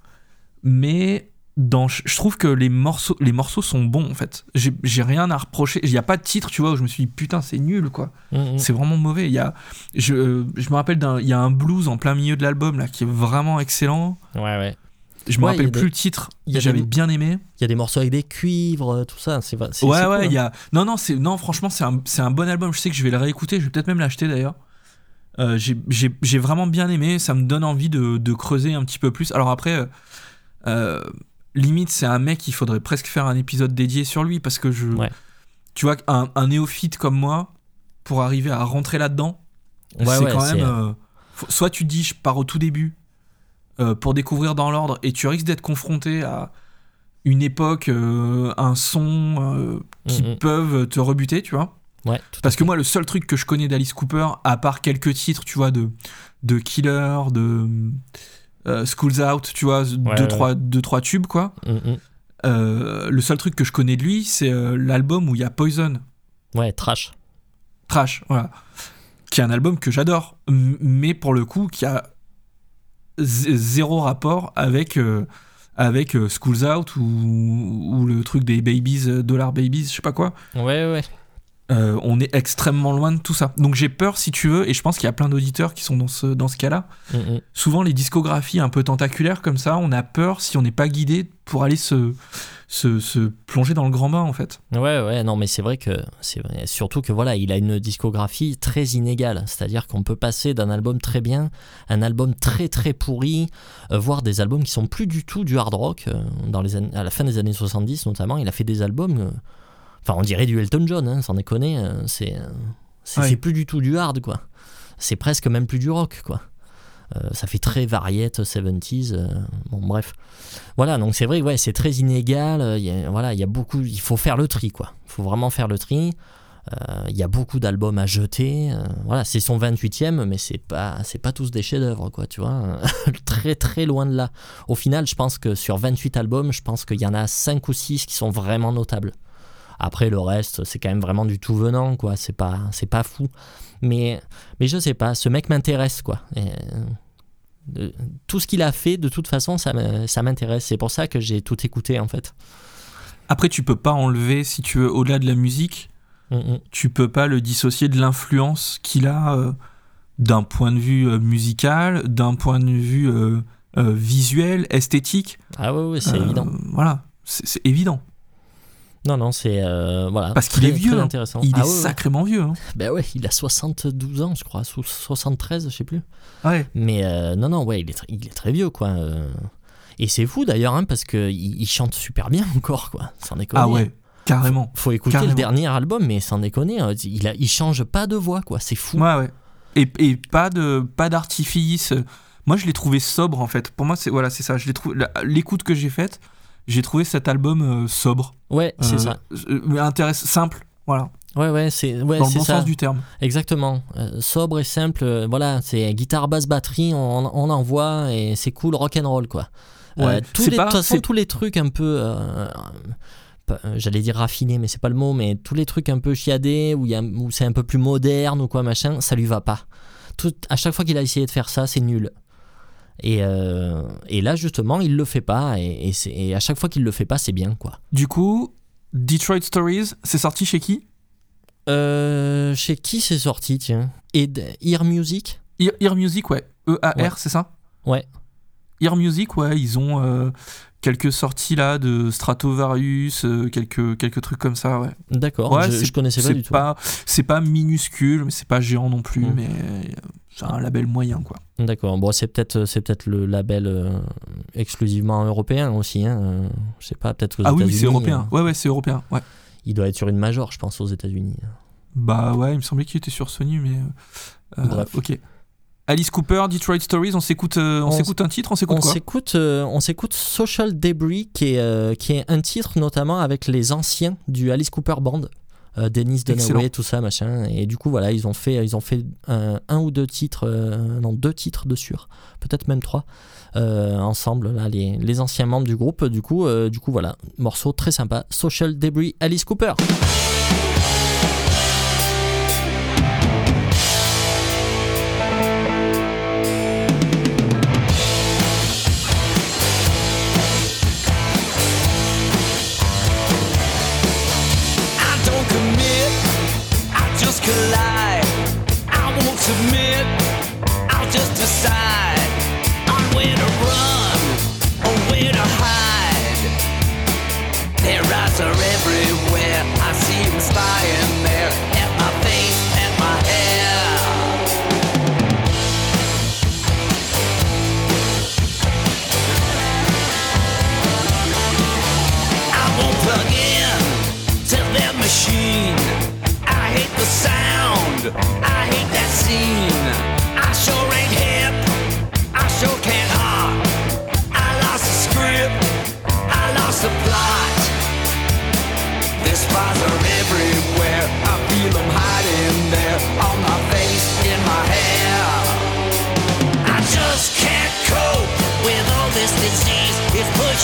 Mais dans, je trouve que les morceaux, les morceaux sont bons, en fait. J'ai rien à reprocher. Il n'y a pas de titre, tu vois, où je me suis dit, putain, c'est nul, quoi. Mm, mm. C'est vraiment mauvais. Il y a, je, euh, je me rappelle d'un, il y a un blues en plein milieu de l'album, là, qui est vraiment excellent. Ouais, ouais. Je me Ouais, rappelle a plus des- le titre. J'avais des- bien aimé. Il y a des morceaux avec des cuivres, tout ça. C'est, Ouais, ouais, cool, il y hein. a. Non, non, c'est, non, franchement, c'est un, c'est un bon album. Je sais que je vais le réécouter. Je vais peut-être même l'acheter d'ailleurs. Euh, j'ai, vraiment bien aimé. Ça me donne envie de, de creuser un petit peu plus. Alors après, euh, euh, limite, c'est un mec, il faudrait presque faire un épisode dédié sur lui parce que je. Ouais. Tu vois, un, un néophyte comme moi, pour arriver à rentrer là-dedans, Ouais, c'est ouais, quand même. euh, faut- soit tu dis, je pars au tout début euh, pour découvrir dans l'ordre et tu risques d'être confronté à une époque, euh, un son qui Mm, mm. peuvent te rebuter, tu vois. Ouais, Parce que moi, le seul truc que je connais d'Alice Cooper, à part quelques titres, tu vois, de, de Killer, de euh, Schools Out, tu vois, deux, ouais. trois, deux, trois tubes, quoi. Mm, mm. Euh, le seul truc que je connais de lui, c'est euh, l'album où il y a Poison. Ouais, trash. Trash, voilà. Qui est un album que j'adore, mais pour le coup, qui a zéro rapport avec, avec Schools Out ou, ou le truc des Babies, Dollar Babies, je sais pas quoi. Ouais, ouais. Euh, on est extrêmement loin de tout ça. Donc j'ai peur, si tu veux, et je pense qu'il y a plein d'auditeurs qui sont dans ce, dans ce cas-là. Mm, mm. Souvent, les discographies un peu tentaculaires comme ça, on a peur si on n'est pas guidé pour aller se, se, se plonger dans le grand bain, en fait. Ouais, ouais, non, mais c'est vrai que c'est surtout que voilà, il a une discographie très inégale. C'est-à-dire qu'on peut passer d'un album très bien, à un album très très pourri, euh, voire des albums qui sont plus du tout du hard rock. euh, dans les à la fin des années 70 notamment, il a fait des albums. Enfin, on dirait du Elton John, hein, sans déconner. euh, c'est euh, c'est Ouais. plus du tout du hard, quoi. C'est presque même plus du rock, quoi. Euh, ça fait très variette 70s. euh, bon, bref. Voilà, donc c'est vrai, ouais, c'est très inégal. euh, il y a- voilà, il y a beaucoup. Il faut faire le tri, quoi. Il faut vraiment faire le tri. Il y a beaucoup d'albums à jeter. voilà, c'est son 28e, mais c'est pas, c'est pas tous des chefs-d'œuvre, quoi, tu vois. très, très loin de là. Au final, je pense que sur 28 albums, je pense qu'il y en a 5 ou 6 qui sont vraiment notables. Après, le reste, c'est quand même vraiment du tout venant, quoi. C'est pas, c'est pas fou. Mais, mais je sais pas, ce mec m'intéresse, quoi. Et, euh, tout ce qu'il a fait, de toute façon, ça m'intéresse. C'est pour ça que j'ai tout écouté, en fait. Après, tu peux pas enlever, si tu veux, au-delà de la musique, Mm, mm. tu peux pas le dissocier de l'influence qu'il a euh, d'un point de vue euh, musical, d'un point de vue euh, visuel, esthétique. Ah ouais, c'est évident. Voilà, c'est évident. Non, non, c'est. euh, voilà. Parce qu'il Très- est vieux, très hein. intéressant. Il Ah est ouais, ouais. sacrément vieux. hein. Ben ouais, il a 72 ans, je crois, sous 73, je sais plus. Ouais. Mais euh, non, non, ouais, il est, tr- il est très vieux, quoi. euh. Et c'est fou d'ailleurs, hein, parce qu'il il chante super bien encore, quoi. Sans déconner. Ah ouais, carrément. Faut écouter Carrément. le dernier album, mais sans déconner, il, a, il change pas de voix, quoi. C'est fou. Ouais, ouais. Et, et pas de pas d'artifice, Moi, je l'ai trouvé sobre en fait. Pour moi, c'est voilà, c'est ça. Je l'ai trouvé. L'écoute que j'ai faite, j'ai trouvé cet album euh, sobre, Ouais, c'est Euh, ça. euh, mais intéressant, simple. Voilà, Ouais, ouais, c'est ouais, dans le bon ça. sens du terme. Exactement. Euh, sobre et simple. euh, voilà, c'est guitare, basse, batterie, on, on envoie et c'est cool, rock and roll quoi. Euh, Ouais. tous les, pas- tous les trucs un peu. J'allais dire raffinés, mais c'est pas le mot, mais tous les trucs un peu chiadés, où, il y a- où c'est un peu plus moderne ou quoi, machin, ça lui va pas. Tout, à chaque fois qu'il a essayé de faire ça, c'est nul. Et, euh, et là, justement, il le fait pas, et, et à chaque fois qu'il le fait pas, c'est bien, quoi. Du coup, Detroit Stories, c'est sorti chez qui? Euh, chez qui c'est sorti, tiens? Et Ear Music? Ear, Ear Music, ouais. E-A-R, Ouais. c'est ça? Ouais. Ear Music, ouais, ils ont euh, quelques sorties là de Stratovarius, euh, quelques, quelques trucs comme ça, ouais. D'accord, Ouais, je, je connaissais pas du tout. c'est pas minuscule, mais c'est pas géant non plus, Mm. mais c'est un label moyen, quoi. D'accord, bon, c'est peut-être c'est peut-être le label euh, exclusivement européen aussi. Hein. je sais pas, peut-être aux Ah oui, c'est européen. euh, Ouais, ouais, c'est européen, ouais. il doit être sur une major, je pense, aux États-Unis. Bah ouais, il me semblait qu'il était sur Sony, mais. euh, euh, Bref. Ok. Alice Cooper, Detroit Stories, on s'écoute, euh, on On s'écoute un titre, on s'écoute On quoi s'écoute, euh, on s'écoute Social Debris, qui est, qui est un titre notamment avec les anciens du Alice Cooper Band. Euh, Dennis. Dunaway, tout ça, machin. Et du coup, voilà, ils ont fait, ils ont fait un, un ou deux titres, euh, non, deux titres de sûr, peut-être même trois, euh, ensemble, là, les, les anciens membres du groupe. Du coup, euh, du coup, voilà, morceau très sympa. Social Debris, Alice Cooper.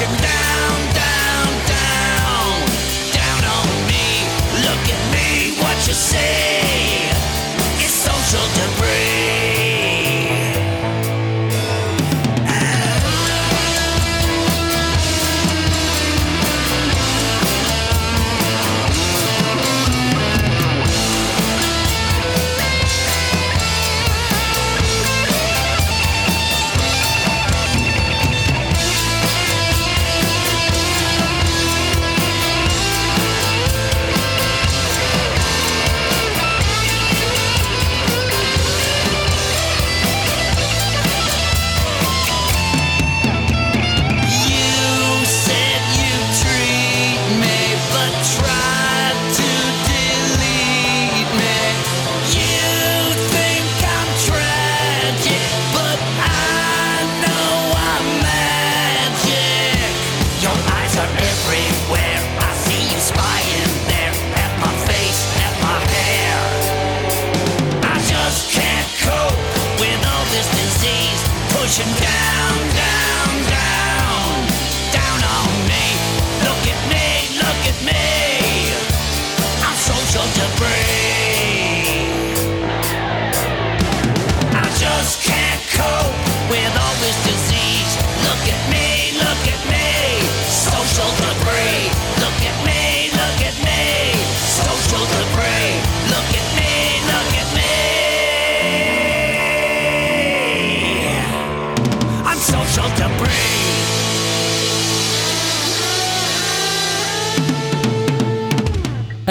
Down, down, down, down on me. Look at me, what you say?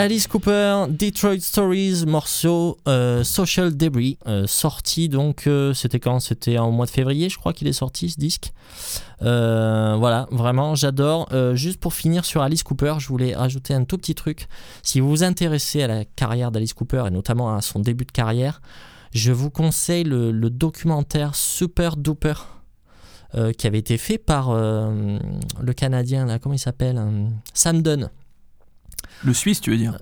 Alice Cooper, Detroit Stories, morceau euh, Social Debris, euh, sorti donc, euh, c'était quand? C'était en mois de février, je crois qu'il est sorti ce disque. Voilà, vraiment, j'adore. Juste pour finir sur Alice Cooper, je voulais rajouter un tout petit truc. Si vous vous intéressez à la carrière d'Alice Cooper et notamment à son début de carrière, je vous conseille le, documentaire Super Duper qui avait été fait par le Canadien, comment il s'appelle Sam Dunn. Le Suisse, tu veux dire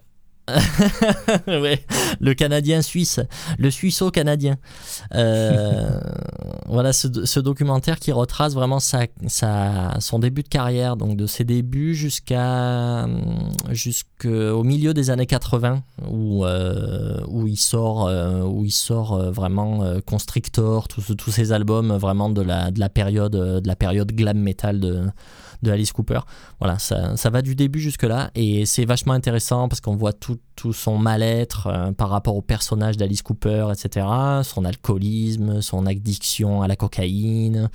ouais, le Canadien suisse, le Suisseau-Canadien. Euh, voilà ce, ce documentaire qui retrace vraiment sa, sa- son début de carrière, donc de ses débuts jusqu'à jusqu'au milieu des années 80, où, euh, où il sort, euh, où il sort vraiment Constrictor, tous tous ces albums vraiment de la, de la période de la période glam metal de de Alice Cooper. Voilà, ça, ça va du début jusque-là et c'est vachement intéressant parce qu'on voit tout, tout son mal-être euh, par rapport au personnage d'Alice Cooper, etc. Son alcoolisme, son addiction à la cocaïne,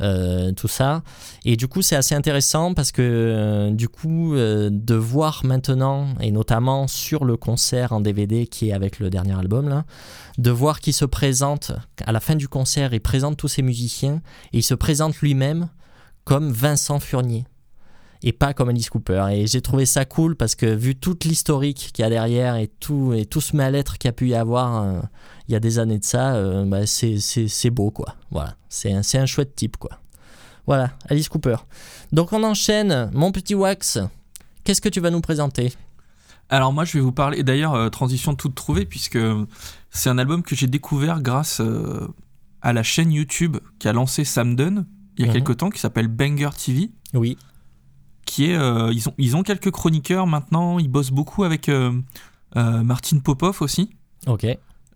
euh, tout ça. Et du coup, c'est assez intéressant parce que euh, du coup, de voir maintenant, et notamment sur le concert en DVD qui est avec le dernier album, là, de voir qu'il se présente à la fin du concert, il présente tous ses musiciens et il se présente lui-même comme Vincent Furnier et pas comme Alice Cooper. Et j'ai trouvé ça cool parce que vu toute l'historique qu'il y a derrière et tout, et tout ce mal-être qu'il y a pu y avoir euh, il y a des années de ça, euh, bah, c'est, beau quoi. Voilà, c'est un, un chouette type quoi. Voilà, Alice Cooper. Donc on enchaîne, mon petit Wax. Qu'est-ce que tu vas nous présenter? Alors moi, je vais vous parler. D'ailleurs, euh, transition toute trouvée puisque c'est un album que j'ai découvert grâce à la chaîne YouTube qui a lancé Sam Dunn il y a Mhm. quelques temps, qui s'appelle Banger TV. Oui. Qui est, euh, ils ont, ils ont quelques chroniqueurs maintenant. Ils bossent beaucoup avec euh, euh, Martin Popov aussi. Ok.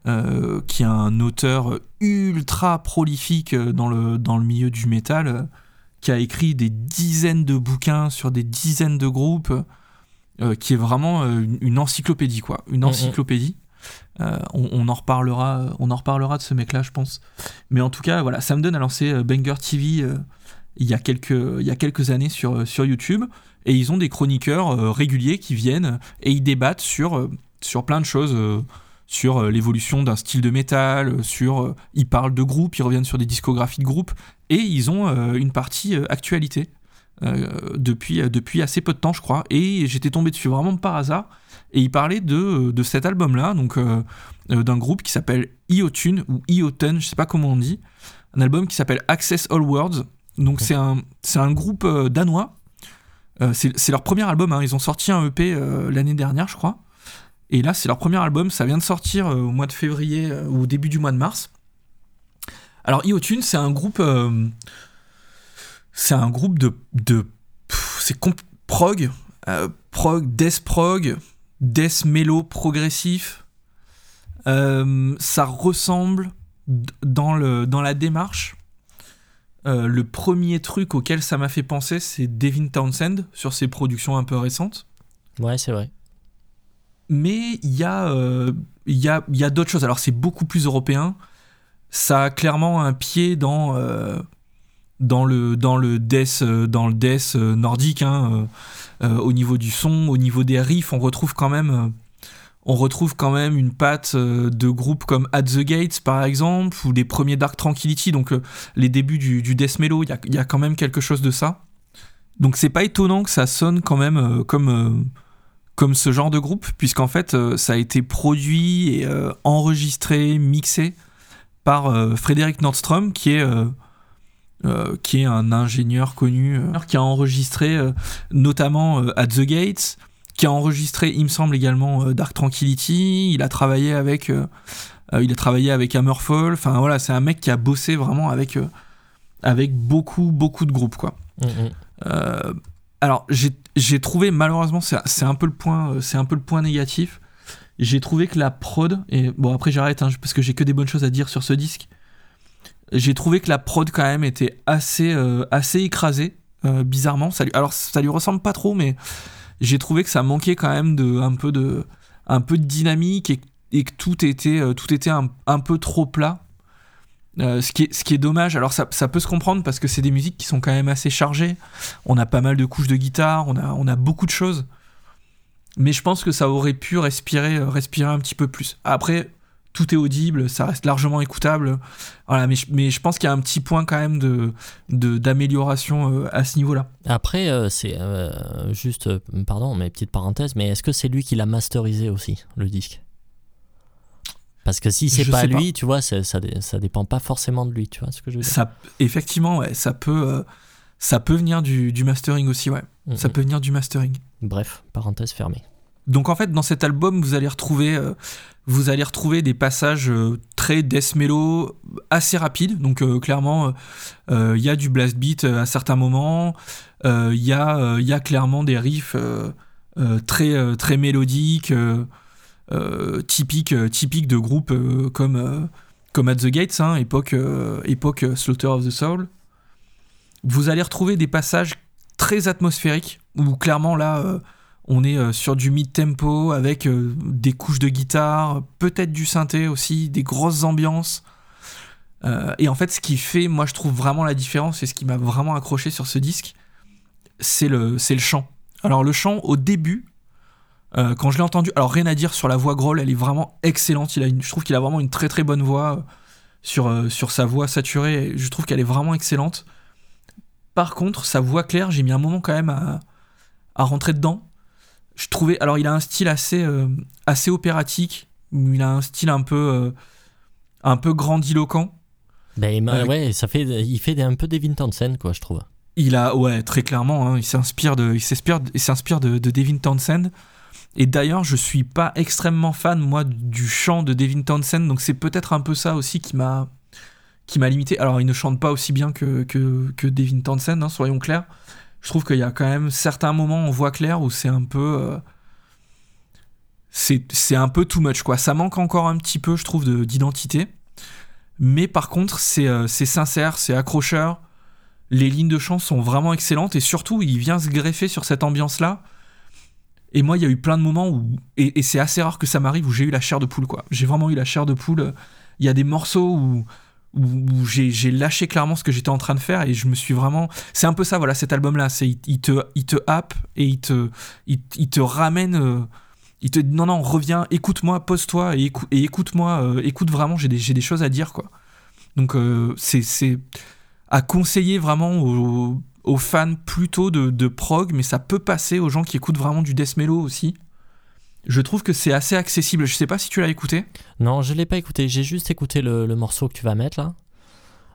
euh, qui est un auteur ultra prolifique dans le, dans le milieu du métal, qui a écrit des dizaines de bouquins sur des dizaines de groupes, qui est vraiment une, une encyclopédie, quoi. Une Mhm. encyclopédie. Euh, on, en reparlera, on en reparlera de ce mec-là, je pense. Mais en tout cas, voilà, Sam Dunn a lancé euh, Banger TV euh, il, y a quelques, années sur, YouTube, et ils ont des chroniqueurs réguliers qui viennent et ils débattent sur, sur plein de choses. sur l'évolution d'un style de métal, sur ils parlent de groupes, ils reviennent sur des discographies de groupes et ils ont une partie actualité euh, depuis euh, depuis assez peu de temps je crois et j'étais tombé dessus vraiment par hasard et ils parlaient de de cet album là donc euh, euh, d'un groupe qui s'appelle Iotune ou Ioten, je sais pas comment on dit, un album qui s'appelle Access All Worlds. Donc c'est un un groupe euh, danois. Euh, c'est leur premier album, hein. ils ont sorti un EP euh, l'année dernière je crois. Et là, c'est leur premier album, ça vient de sortir euh, au mois de février euh, ou au début du mois de mars. Alors, Iotune, c'est un groupe. C'est un groupe de. de c'est prog, euh, prog, death prog, death mellow progressif. Euh, ça ressemble dans, le, dans la démarche. Euh, le premier truc auquel ça m'a fait penser, c'est Devin Townsend sur ses productions un peu récentes. Ouais, c'est vrai. Mais il y a, euh, y a, y a d'autres choses. Alors c'est beaucoup plus européen. Ça a clairement un pied dans, dans, le, dans le death, euh, dans le death euh, nordique. hein, euh, au niveau du son, au niveau des riffs, on retrouve quand même, on retrouve quand même une patte de groupes comme At the Gates par exemple, ou les premiers Dark Tranquility, donc les débuts du, death mellow. Il y a, y a quand même quelque chose de ça. Donc c'est pas étonnant que ça sonne quand même comme comme ce genre de groupe, puisqu'en fait, ça a été produit et enregistré, mixé par Frédéric Nordstrom, qui est, euh, qui est un ingénieur connu, euh, qui a enregistré euh, notamment At the Gates, qui a enregistré, il me semble, également Dark Tranquility. Il a travaillé avec, il a travaillé avec Hammerfall. Enfin voilà, c'est un mec qui a bossé vraiment avec, avec beaucoup, beaucoup de groupes, quoi. Mm, mm. Alors j'ai trouvé malheureusement c'est un peu le point c'est un peu le point négatif. J'ai trouvé que la prod et bon après j'arrête hein, parce que j'ai que des bonnes choses à dire sur ce disque. J'ai trouvé que la prod quand même était assez euh, assez écrasée euh, bizarrement. Alors ça lui ressemble pas trop mais j'ai trouvé que ça manquait quand même de un peu de un peu de dynamique et, que tout était euh, tout était un, un peu trop plat. Ce, qui est, ce qui est dommage, alors ça, ça peut se comprendre parce que c'est des musiques qui sont quand même assez chargées. On a pas mal de couches de guitare, on a, on a beaucoup de choses. Mais je pense que ça aurait pu respirer, respirer un petit peu plus. Après, tout est audible, ça reste largement écoutable. Voilà, mais, je- mais je pense qu'il y a un petit point quand même de, de- d'amélioration euh, à ce niveau-là. Après, euh, c'est euh, juste, pardon, mais petite parenthèse, mais est-ce que c'est lui qui l'a masterisé aussi, le disque? Parce que si c'est Je pas lui, tu vois, ça, ça, dé- ça dépend pas forcément de lui, tu vois ce que je veux dire? Ça, effectivement, ouais, ça peut, euh, ça peut venir du, du mastering aussi, ouais. Mhm. Ça peut venir du mastering. Bref, parenthèse fermée. Donc en fait, dans cet album, vous allez retrouver, euh, vous allez retrouver des passages euh, très death assez rapides. Donc euh, clairement, il y a du blast beat à certains moments. Il y y a clairement des riffs très, très mélodiques, typiques, typiques de groupes comme, comme At the Gates, hein, époque, époque Slaughter of the Soul. Vous allez retrouver des passages très atmosphériques où clairement là. On est euh, sur du mid-tempo avec euh, des couches de guitare, peut-être du synthé aussi, des grosses ambiances. Euh, et en fait, ce qui fait, moi, je trouve vraiment la différence et ce qui m'a vraiment accroché sur ce disque, c'est le, chant. Alors, le chant, au début, quand je l'ai entendu, alors rien à dire sur la voix Grohl, elle est vraiment excellente. Je trouve qu'il a vraiment une très très bonne voix sur, sur sa voix saturée. Je trouve qu'elle est vraiment excellente. Par contre, sa voix claire, j'ai mis un moment quand même à, à rentrer dedans je trouvais alors il a un style assez euh, assez opératique il a un style un peu euh, un peu grandiloquent. Ben, Avec- ouais, ça fait, il fait des- un peu Devin Townsend, quoi, je trouve. il a ouais très clairement hein, il s'inspire de il s'inspire il s'inspire de, de Devin Townsend et d'ailleurs je suis pas extrêmement fan moi du chant de Devin Townsend donc c'est peut-être un peu ça aussi qui m'a qui m'a limité. Alors il ne chante pas aussi bien que que, que Devin Townsend hein, soyons clairs je trouve qu'il y a quand même certains moments en voix claire où c'est un peu euh, c'est un peu too much quoi. Ça manque encore un petit peu je trouve de- d'identité. Mais par contre c'est euh, c'est sincère c'est accrocheur. Les lignes de chant sont vraiment excellentes et surtout il vient se greffer sur cette ambiance là et moi il y a eu plein de moments où et, et c'est assez rare que ça m'arrive où j'ai eu la chair de poule quoi. J'ai vraiment eu la chair de poule. Il y a des morceaux où où, j'ai lâché clairement ce que j'étais en train de faire et je me suis vraiment c'est un peu ça voilà cet album là c'est il, te il te happe et il te il, te ramène euh, il te non non reviens écoute-moi pose-toi et, écou- et écoute-moi euh, écoute vraiment j'ai des, des choses à dire quoi. Donc euh, c'est à conseiller vraiment aux, aux fans plutôt de, de prog mais ça peut passer aux gens qui écoutent vraiment du death mellow aussi je trouve que c'est assez accessible je sais pas si tu l'as écouté Non, je l'ai pas écouté. J'ai juste écouté le, morceau que tu vas mettre là.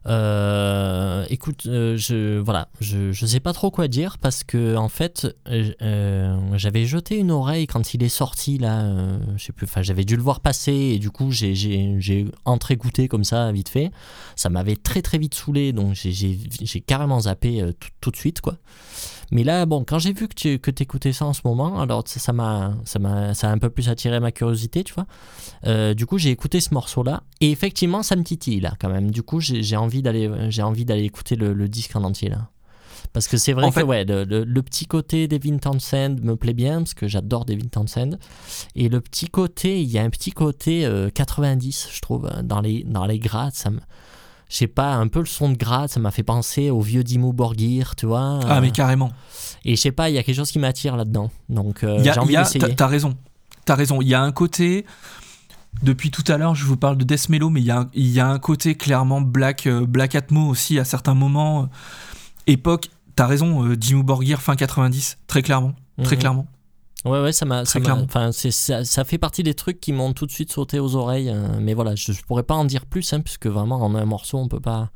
Euh, écoute, euh, je voilà, je, je sais pas trop quoi dire parce que en fait, euh, j'avais jeté une oreille quand il est sorti là. je plus. Enfin, j'avais dû le voir passer et du coup, j'ai j'ai entre-écouté comme ça vite fait. Ça m'avait très très vite saoulé, donc j'ai carrément zappé tout, tout de suite quoi. Mais là, bon, quand j'ai vu que tu que écoutais ça en ce moment, alors ça m'a ça m'a ça a un peu plus attiré ma curiosité, tu vois. Euh, du coup, j'ai écouté ce morceau-là et effectivement, ça me titille là quand même. Du coup, j'ai j'ai envie d'aller, j'ai envie d'aller écouter le, le disque en entier là. Parce que c'est vrai En que fait- ouais, le, le- le petit côté Devin Townsend me plaît bien parce que j'adore Devin Townsend. Et le petit côté, il y a un petit côté euh, 90, je trouve, dans les dans les grades. Ça me, je sais pas, un peu le son de grade, ça m'a fait penser au vieux Dimmu Borgir, tu vois. ah euh, mais carrément et je sais pas, il y a quelque chose qui m'attire là-dedans. Donc euh, j'ai envie d'essayer. t'as- raison. T'as raison. Il y a un côté. Depuis tout à l'heure, je vous parle de Death Mellow, mais il y a, y a un côté clairement Black, euh, Black Atmo aussi à certains moments. euh, époque, t'as raison, euh, Dimmu Borgir fin 90, très clairement. Très Mhm. clairement. Ouais, ouais, ça m'a, ça ça, ça fait partie des trucs qui m'ont tout de suite sauté aux oreilles. euh, mais voilà, je, je pourrais pas en dire plus, hein, puisque vraiment en un morceau, on peut pas,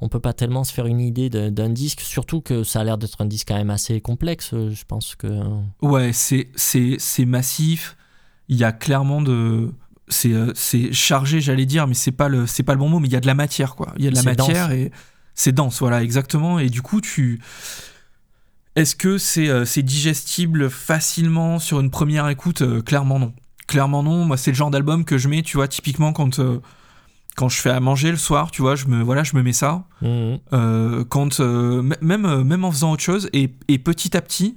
on peut pas tellement se faire une idée d'un disque. Surtout que ça a l'air d'être un disque quand même assez complexe. euh, Je pense que. Ouais, c'est, massif. Il y a clairement de. C'est, euh, chargé, j'allais dire, mais c'est pas, le, pas le bon mot, mais il y a de la matière, quoi. Il y a de la matière dense. et c'est dense, voilà, exactement. Et du coup, tu. Est-ce que c'est, euh, c'est digestible facilement sur une première écoute? Euh, Clairement non. Clairement non. Moi, c'est le genre d'album que je mets, tu vois, typiquement quand. euh, quand je fais à manger le soir, tu vois, je me, voilà, je me mets ça. Euh, quand euh, même même en faisant autre chose et, et petit à petit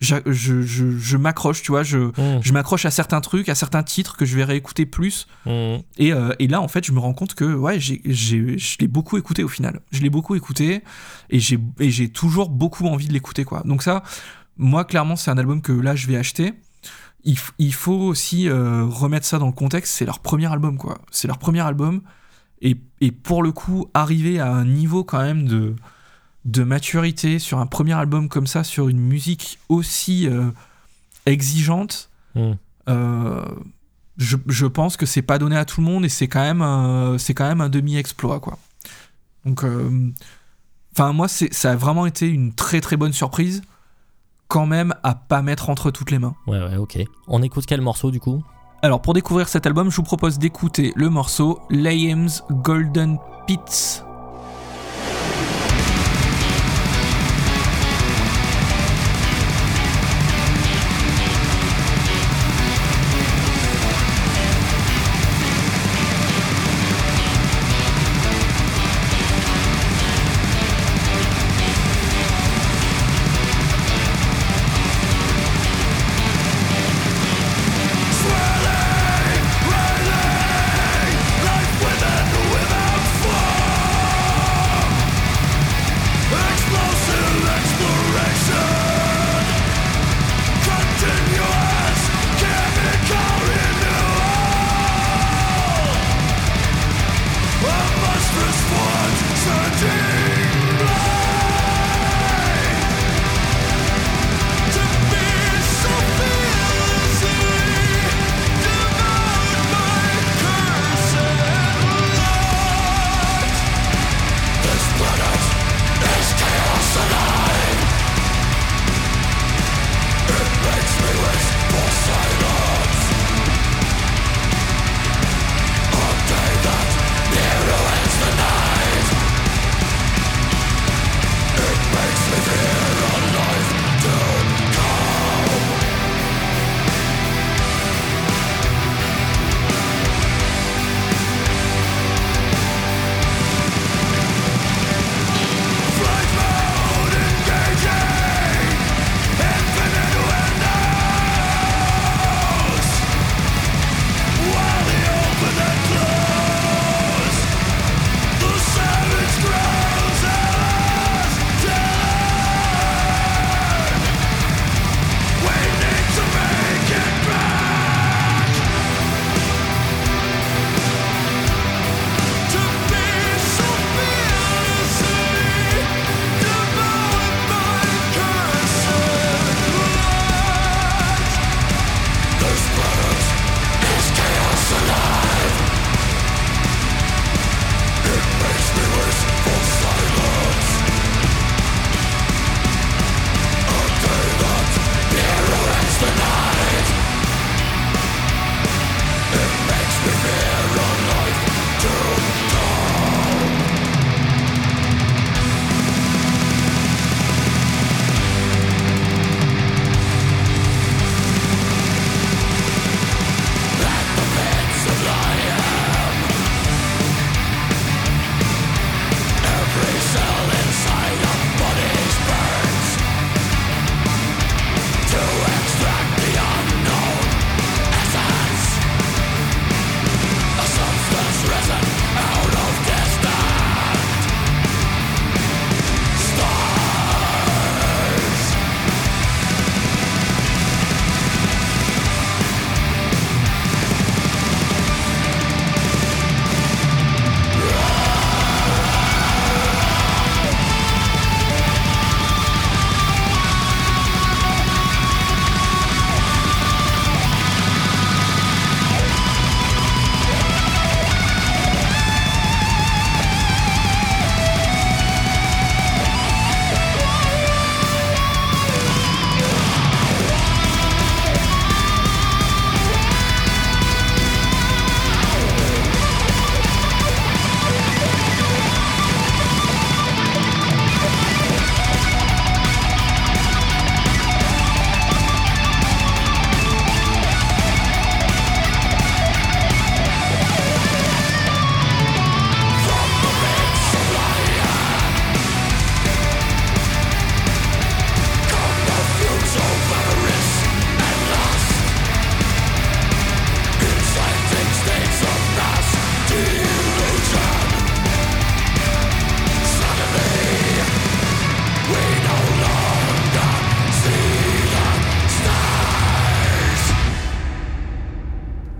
je, je, je m'accroche tu vois je, Mhm. je m'accroche à certains trucs à certains titres que je vais réécouter plus. Et, euh, et là en fait je me rends compte que ouais j'ai, j'ai- je l'ai beaucoup écouté au final. Je l'ai beaucoup écouté et j'ai, et j'ai toujours beaucoup envie de l'écouter quoi. Donc ça moi clairement c'est un album que là je vais acheter. Il faut aussi euh, remettre ça dans le contexte. C'est leur premier album quoi. C'est leur premier album. Et, et pour le coup arriver à un niveau quand même de de maturité sur un premier album comme ça sur une musique aussi euh, exigeante Mhm. euh, je, je pense que c'est pas donné à tout le monde et c'est quand même, euh, c'est quand même un demi-exploit, quoi. Donc, euh, enfin, moi, c'est, ça a vraiment été une très très bonne surprise, quand même, à pas mettre entre toutes les mains. Ouais, ouais, ok. On écoute quel morceau du coup? Alors, pour découvrir cet album, je vous propose d'écouter le morceau Liam's Golden Pits.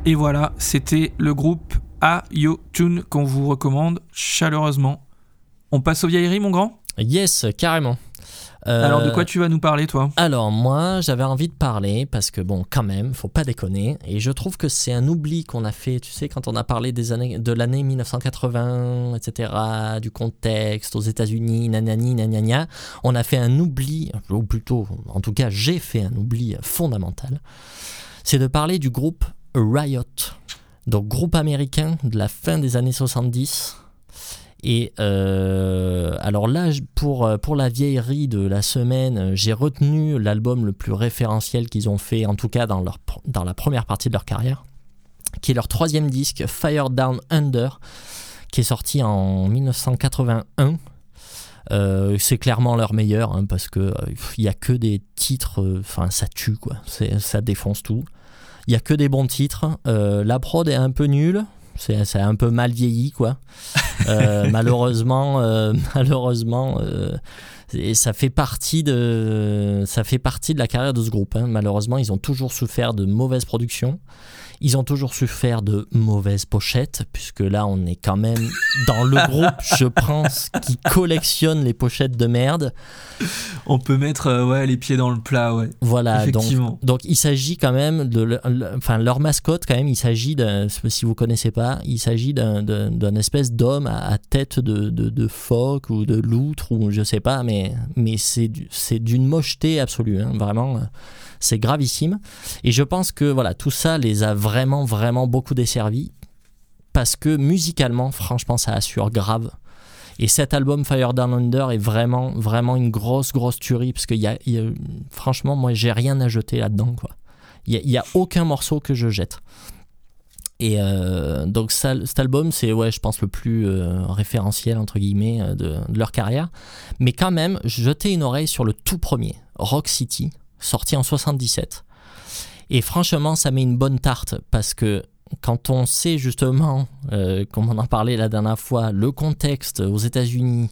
Et voilà, c'était le groupe Ayo Tune qu'on vous recommande chaleureusement. On passe aux vieilleries, mon grand? Yes, carrément. Euh, Alors, de quoi tu vas nous parler, toi? alors moi, j'avais envie de parler parce que bon, quand même, faut pas déconner. Et je trouve que c'est un oubli qu'on a fait. Tu sais, quand on a parlé des années, de l'année 1980, etc., du contexte aux États-Unis, nanani, nanana, on a fait un oubli, ou plutôt, en tout cas, j'ai fait un oubli fondamental. C'est de parler du groupe Riot, donc groupe américain de la fin des années 70. Et euh, alors là, pour, euh, pour la vieillerie de la semaine, euh, j'ai retenu l'album le plus référentiel qu'ils ont fait, en tout cas dans, leur, dans la première partie de leur carrière, qui est leur troisième disque, Fire Down Under, qui est sorti en 1981. Euh, c'est clairement leur meilleur hein, parce que euh, il y a que des titres, euh, enfin ça tue quoi, ça défonce tout. Il y a que des bons titres. Euh, la prod est un peu nulle, c'est un peu mal vieilli quoi. Euh, malheureusement, euh, malheureusement, et ça fait partie de ça fait partie de la carrière de ce groupe. hein. Malheureusement, ils ont toujours souffert de mauvaises productions. Ils ont toujours souffert de mauvaises pochettes, puisque là, on est quand même dans le groupe, je pense, qui collectionne les pochettes de merde. On peut mettre euh, ouais, les pieds dans le plat, ouais. Voilà, donc Effectivement. donc il s'agit quand même de, le- le- enfin leur mascotte quand même, il s'agit d'un, si vous connaissez pas, il s'agit d'un, espèce d'homme à, à tête de, de, de phoque ou de loutre ou je sais pas, mais mais c'est du- c'est d'une mocheté absolue, hein, vraiment, c'est gravissime. Et je pense que voilà tout ça les a vraiment vraiment beaucoup desservis parce que musicalement, franchement, ça assure grave. Et cet album Fire Down Under est vraiment, vraiment une grosse, grosse tuerie. Parce qu'il y a, y a- franchement, moi, j'ai rien à jeter là-dedans. Il n'y a, aucun morceau que je jette. Et euh, donc, cet album, c'est, ouais, je pense, le plus euh, référentiel, entre guillemets, euh, de, de leur carrière. Mais quand même, jetez une oreille sur le tout premier, Rock City, sorti en 77. Et franchement, ça met une bonne tarte parce que quand on sait justement, euh, comme on en parlait la dernière fois, le contexte aux États-Unis,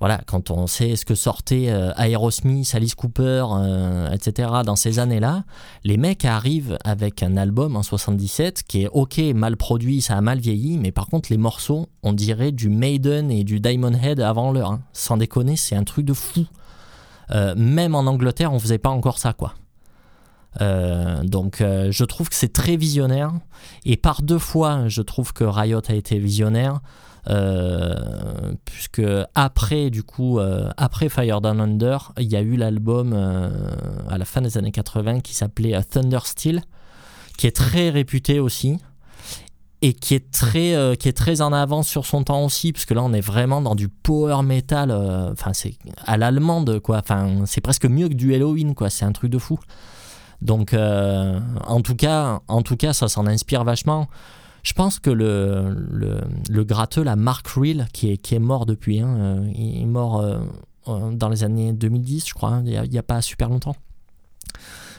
voilà, quand on sait ce que sortait euh, Aerosmith, Alice Cooper, euh, etc., dans ces années-là, les mecs arrivent avec un album en 77 qui est ok, mal produit, ça a mal vieilli, mais par contre, les morceaux, on dirait du Maiden et du Diamond Head avant l'heure. hein. Sans déconner, c'est un truc de fou. Euh, même en Angleterre, on faisait pas encore ça, quoi. Euh, donc euh, je trouve que c'est très visionnaire et par deux fois je trouve que Riot a été visionnaire puisque après du coup après Fire Down Under il y a eu l'album à la fin des années 80 qui s'appelait Thunder Steel qui est très réputé aussi et qui est très euh, qui est très en avance sur son temps aussi parce que là on est vraiment dans du power metal euh, enfin c'est à l'allemande quoi enfin c'est presque mieux que du Halloween quoi c'est un truc de fou donc, euh, en, tout cas, en tout cas, ça s'en inspire vachement. Je pense que le, le, le gratteux, la Mark Reel, qui est, qui est mort depuis, hein, il est mort dans les années 2010, je crois, hein, il n'y a, pas super longtemps.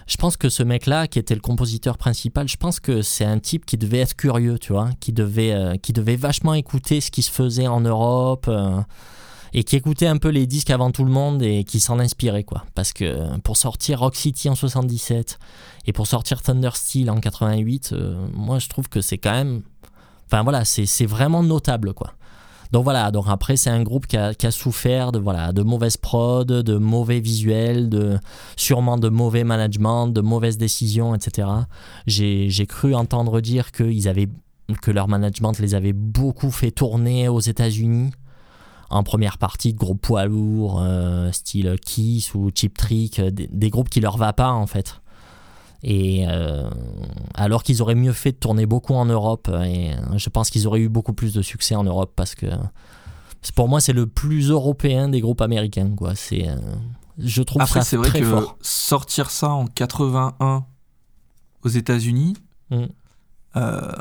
Je pense que ce mec-là, qui était le compositeur principal, je pense que c'est un type qui devait être curieux, tu vois, qui devait, euh, qui devait vachement écouter ce qui se faisait en Europe. euh, et qui écoutait un peu les disques avant tout le monde et qui s'en inspirait quoi parce que pour sortir Rock City en 77 et pour sortir Thunder Steel en 88 euh, moi je trouve que c'est quand même enfin voilà c'est vraiment notable quoi donc voilà donc après c'est un groupe qui a, souffert de voilà de mauvaises prod de mauvais visuels de sûrement de mauvais management de mauvaises décisions etc j'ai cru entendre dire avaient que leur management les avait beaucoup fait tourner aux États-Unis en première partie de groupes poids lourds, euh, style Kiss ou Cheap Trick, euh, des, des groupes qui leur va pas en fait. Et euh, alors qu'ils auraient mieux fait de tourner beaucoup en Europe, euh, et euh, je pense qu'ils auraient eu beaucoup plus de succès en Europe parce que pour moi c'est le plus européen des groupes américains quoi. C'est, euh, je trouve Après, ça c'est vrai très que fort. sortir ça en 81 aux États-Unis, Mm. euh,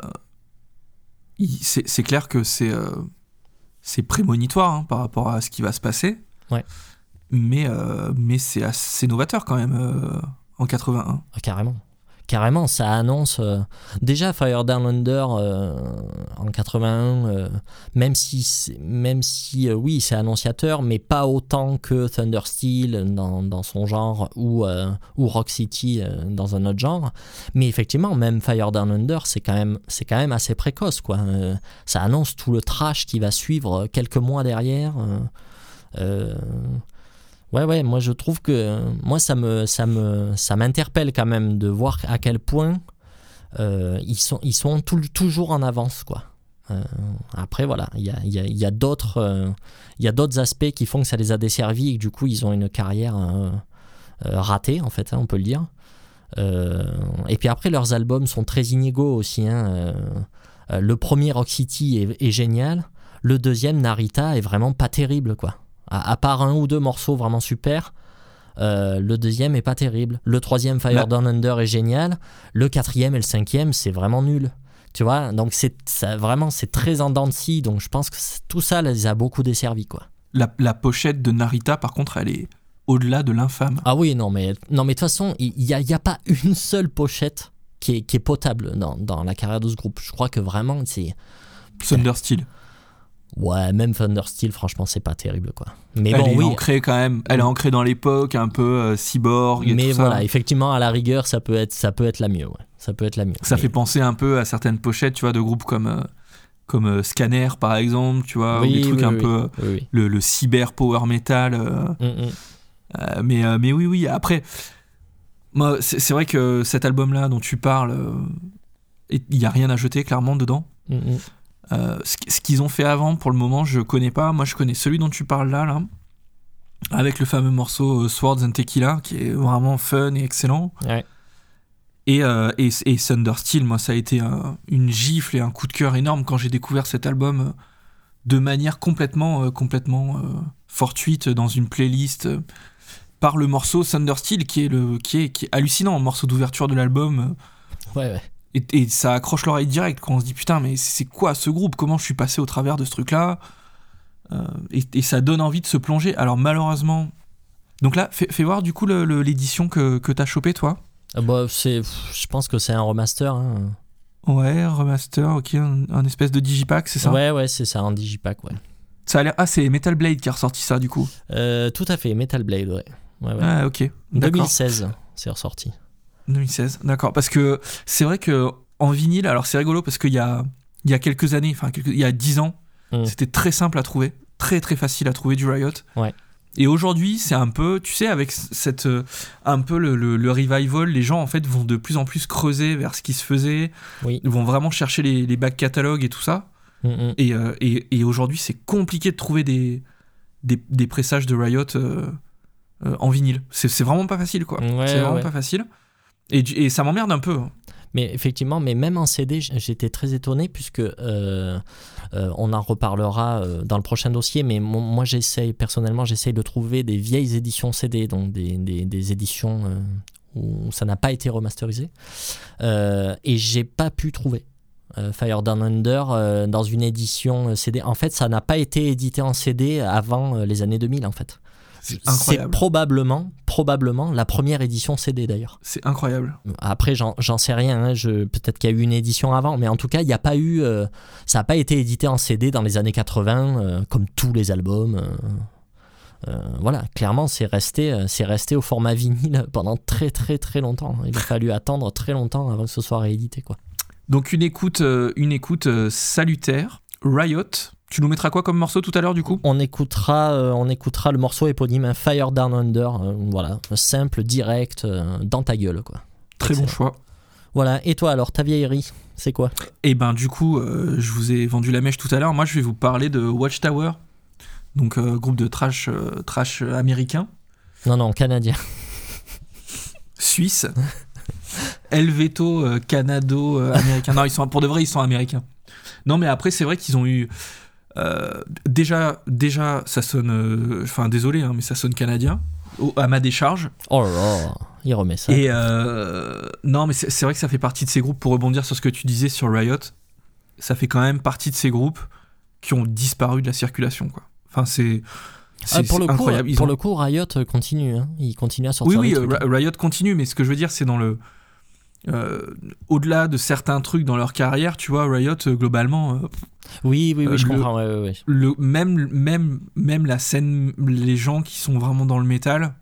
c'est clair que c'est c'est prémonitoire hein, par rapport à ce qui va se passer. Ouais. Mais, mais c'est assez novateur quand même en 81. Ah, carrément. Carrément, ça annonce. euh, déjà, Fire Down Under euh, en 81, euh, même si, même si oui, c'est annonciateur, mais pas autant que Thunder Steel dans, dans son genre ou, ou Rock City dans un autre genre. Mais effectivement, même Fire Down Under, c'est quand, même- quand même assez précoce. Quoi. Ça annonce tout le trash qui va suivre quelques mois derrière. Ouais, ouais, moi je trouve que moi ça me ça me ça m'interpelle quand même de voir à quel point euh, ils sont ils sont tout- toujours en avance quoi. Euh, après voilà, il y a, y y a d'autres euh, y a d'autres aspects qui font que ça les a desservis et que du coup ils ont une carrière euh, euh, ratée en fait, hein, on peut le dire. Euh, et puis après leurs albums sont très inégaux aussi. hein, euh, euh, le premier Rock City est, est génial, le deuxième Narita est vraiment pas terrible quoi. À, à part un ou deux morceaux vraiment super, euh, le deuxième est pas terrible. Le troisième Fire Bah- Down Under est génial. Le quatrième et le cinquième c'est vraiment nul. Tu vois, donc c'est vraiment c'est très en dents de scie. Donc je pense que tout ça les a beaucoup desservis quoi. La, la pochette de Narita, par contre, elle est au-delà de l'infâme. Ah oui non mais non mais de toute façon il y, a, y a pas une seule pochette qui est, qui est potable dans, dans la carrière de ce groupe. Je crois que vraiment c'est Thundersteel. Ouais même Thundersteel franchement c'est pas terrible quoi. Mais elle bon est oui. ancrée quand même. Elle est ancrée dans l'époque, un peu euh, cyborg et Mais tout ça. voilà, effectivement, à la rigueur, ça peut être, ça peut être la mieux. Ouais. Ça peut être la mieux. Ça Mais- fait penser un peu à certaines pochettes, tu vois, de groupes comme, euh, comme euh, Scanner, par exemple, tu vois, ou Oui, des trucs oui, un oui. peu... Le, le cyber power metal. euh, Mm, mm. mais, mais oui, oui, après... Moi, c'est vrai que cet album-là dont tu parles, il n'y a rien à jeter, clairement, dedans. Mm. Euh, ce qu- ce qu'ils ont fait avant, pour le moment, je connais pas. Moi, je connais celui dont tu parles là, là, avec le fameux morceau euh, Swords and Tequila, qui est vraiment fun et excellent. Ouais. Et, euh, et, et Thundersteel, moi, ça a été un- une gifle et un coup de cœur énorme quand j'ai découvert cet album euh, de manière complètement, euh, complètement fortuite dans une playlist par le morceau Thundersteel, qui est, le, qui est, qui est hallucinant, le morceau d'ouverture de l'album. Ouais, ouais. Et, et ça accroche l'oreille direct quand on se dit putain, mais c'est quoi ce groupe? Comment je suis passé au travers de ce truc-là? Euh, et, et ça donne envie de se plonger. Alors malheureusement. Donc là, fais, fais voir du coup l'édition que, que t'as chopé toi. Bah, c'est, pff, je pense que c'est un remaster. hein. Ouais, remaster, ok, un, un espèce de digipack, c'est ça? Ouais, ouais, c'est ça, un digipack, ouais. Ça a l'air. Ah, c'est Metal Blade qui a ressorti ça du coup. Euh, tout à fait, Metal Blade, ouais. ouais, ouais. Ah, ok. D'accord. 2016, c'est ressorti. 2016, d'accord. Parce que c'est vrai que en vinyle, alors c'est rigolo parce qu'il y a, il y a quelques années, enfin quelques- il y a 10 ans, Mm. c'était très simple à trouver, très très facile à trouver du Riot. Ouais. Et aujourd'hui, c'est un peu, tu sais, avec cette, euh, un peu le, le- le revival, les gens en fait vont de plus en plus creuser vers ce qui se faisait, Oui. ils vont vraiment chercher les, les back catalogues et tout ça. Mm, mm. Et, euh, et, et aujourd'hui, c'est compliqué de trouver des, des, des pressages de Riot euh, euh, en vinyle. C'est c'est vraiment pas facile, quoi. Ouais, c'est vraiment ouais. pas facile. Et, ça m'emmerde un peu. hein. Mais effectivement, mais même en CD, j'étais très étonné puisque euh, euh, on en reparlera euh, dans le prochain dossier. Mais moi, j'essaye personnellement, j'essaye de trouver des vieilles éditions CD, donc des, éditions où ça n'a pas été remasterisé, et j'ai pas pu trouver. Fire Down Under dans une édition CD. En fait, ça n'a pas été édité en CD avant les années 2000 en fait. C'est probablement, probablement la première édition CD d'ailleurs. C'est incroyable. Après, j'en sais rien. hein, Peut-être qu'il y a eu une édition avant, mais en tout cas, il n'y a pas eu. euh, ça n'a pas été édité en CD dans les années 80, euh, comme tous les albums. euh, voilà, clairement, c'est resté, c'est resté au format vinyle pendant très très très longtemps. Il a fallu attendre très longtemps avant que ce soit réédité, quoi. Donc une écoute, une écoute salutaire. Riot. Tu nous mettras quoi comme morceau tout à l'heure du coup On écoutera, euh, on écoutera le morceau éponyme, hein, Fire Down Under. euh, voilà, simple, direct, euh, dans ta gueule, quoi. Très bon choix. Voilà. Et toi, alors, ta vieillerie, c'est quoi Et ben du coup, je vous ai vendu la mèche tout à l'heure. Moi, je vais vous parler de Watchtower, donc groupe de trash, trash américain, Non, non, canadien. suisse, Helveto, canado, américain. Non, ils sont pour de vrai, ils sont américains. Non, mais après, c'est vrai qu'ils ont eu euh, déjà, déjà, ça sonne. euh, Enfin, désolé, hein, mais ça sonne canadien au- à ma décharge. Oh là là, il remet ça. Et euh, non, mais c'est vrai que ça fait partie de ces groupes, pour rebondir sur ce que tu disais sur Riot, ça fait quand même partie de ces groupes qui ont disparu de la circulation. Quoi. Enfin, c'est c'est- Ah, pour, le coup, incroyable. Ils pour ont- le coup, Riot continue. hein. Il continue à Oui, sortir oui. Ri- Riot continue, mais ce que je veux dire, c'est dans le. Euh, Au-delà de certains trucs dans leur carrière, tu vois, Riot, euh, globalement, euh, Oui, oui, oui, je le- comprends. ouais, ouais, ouais. le, même, même, même la scène, les gens qui sont vraiment dans le métal,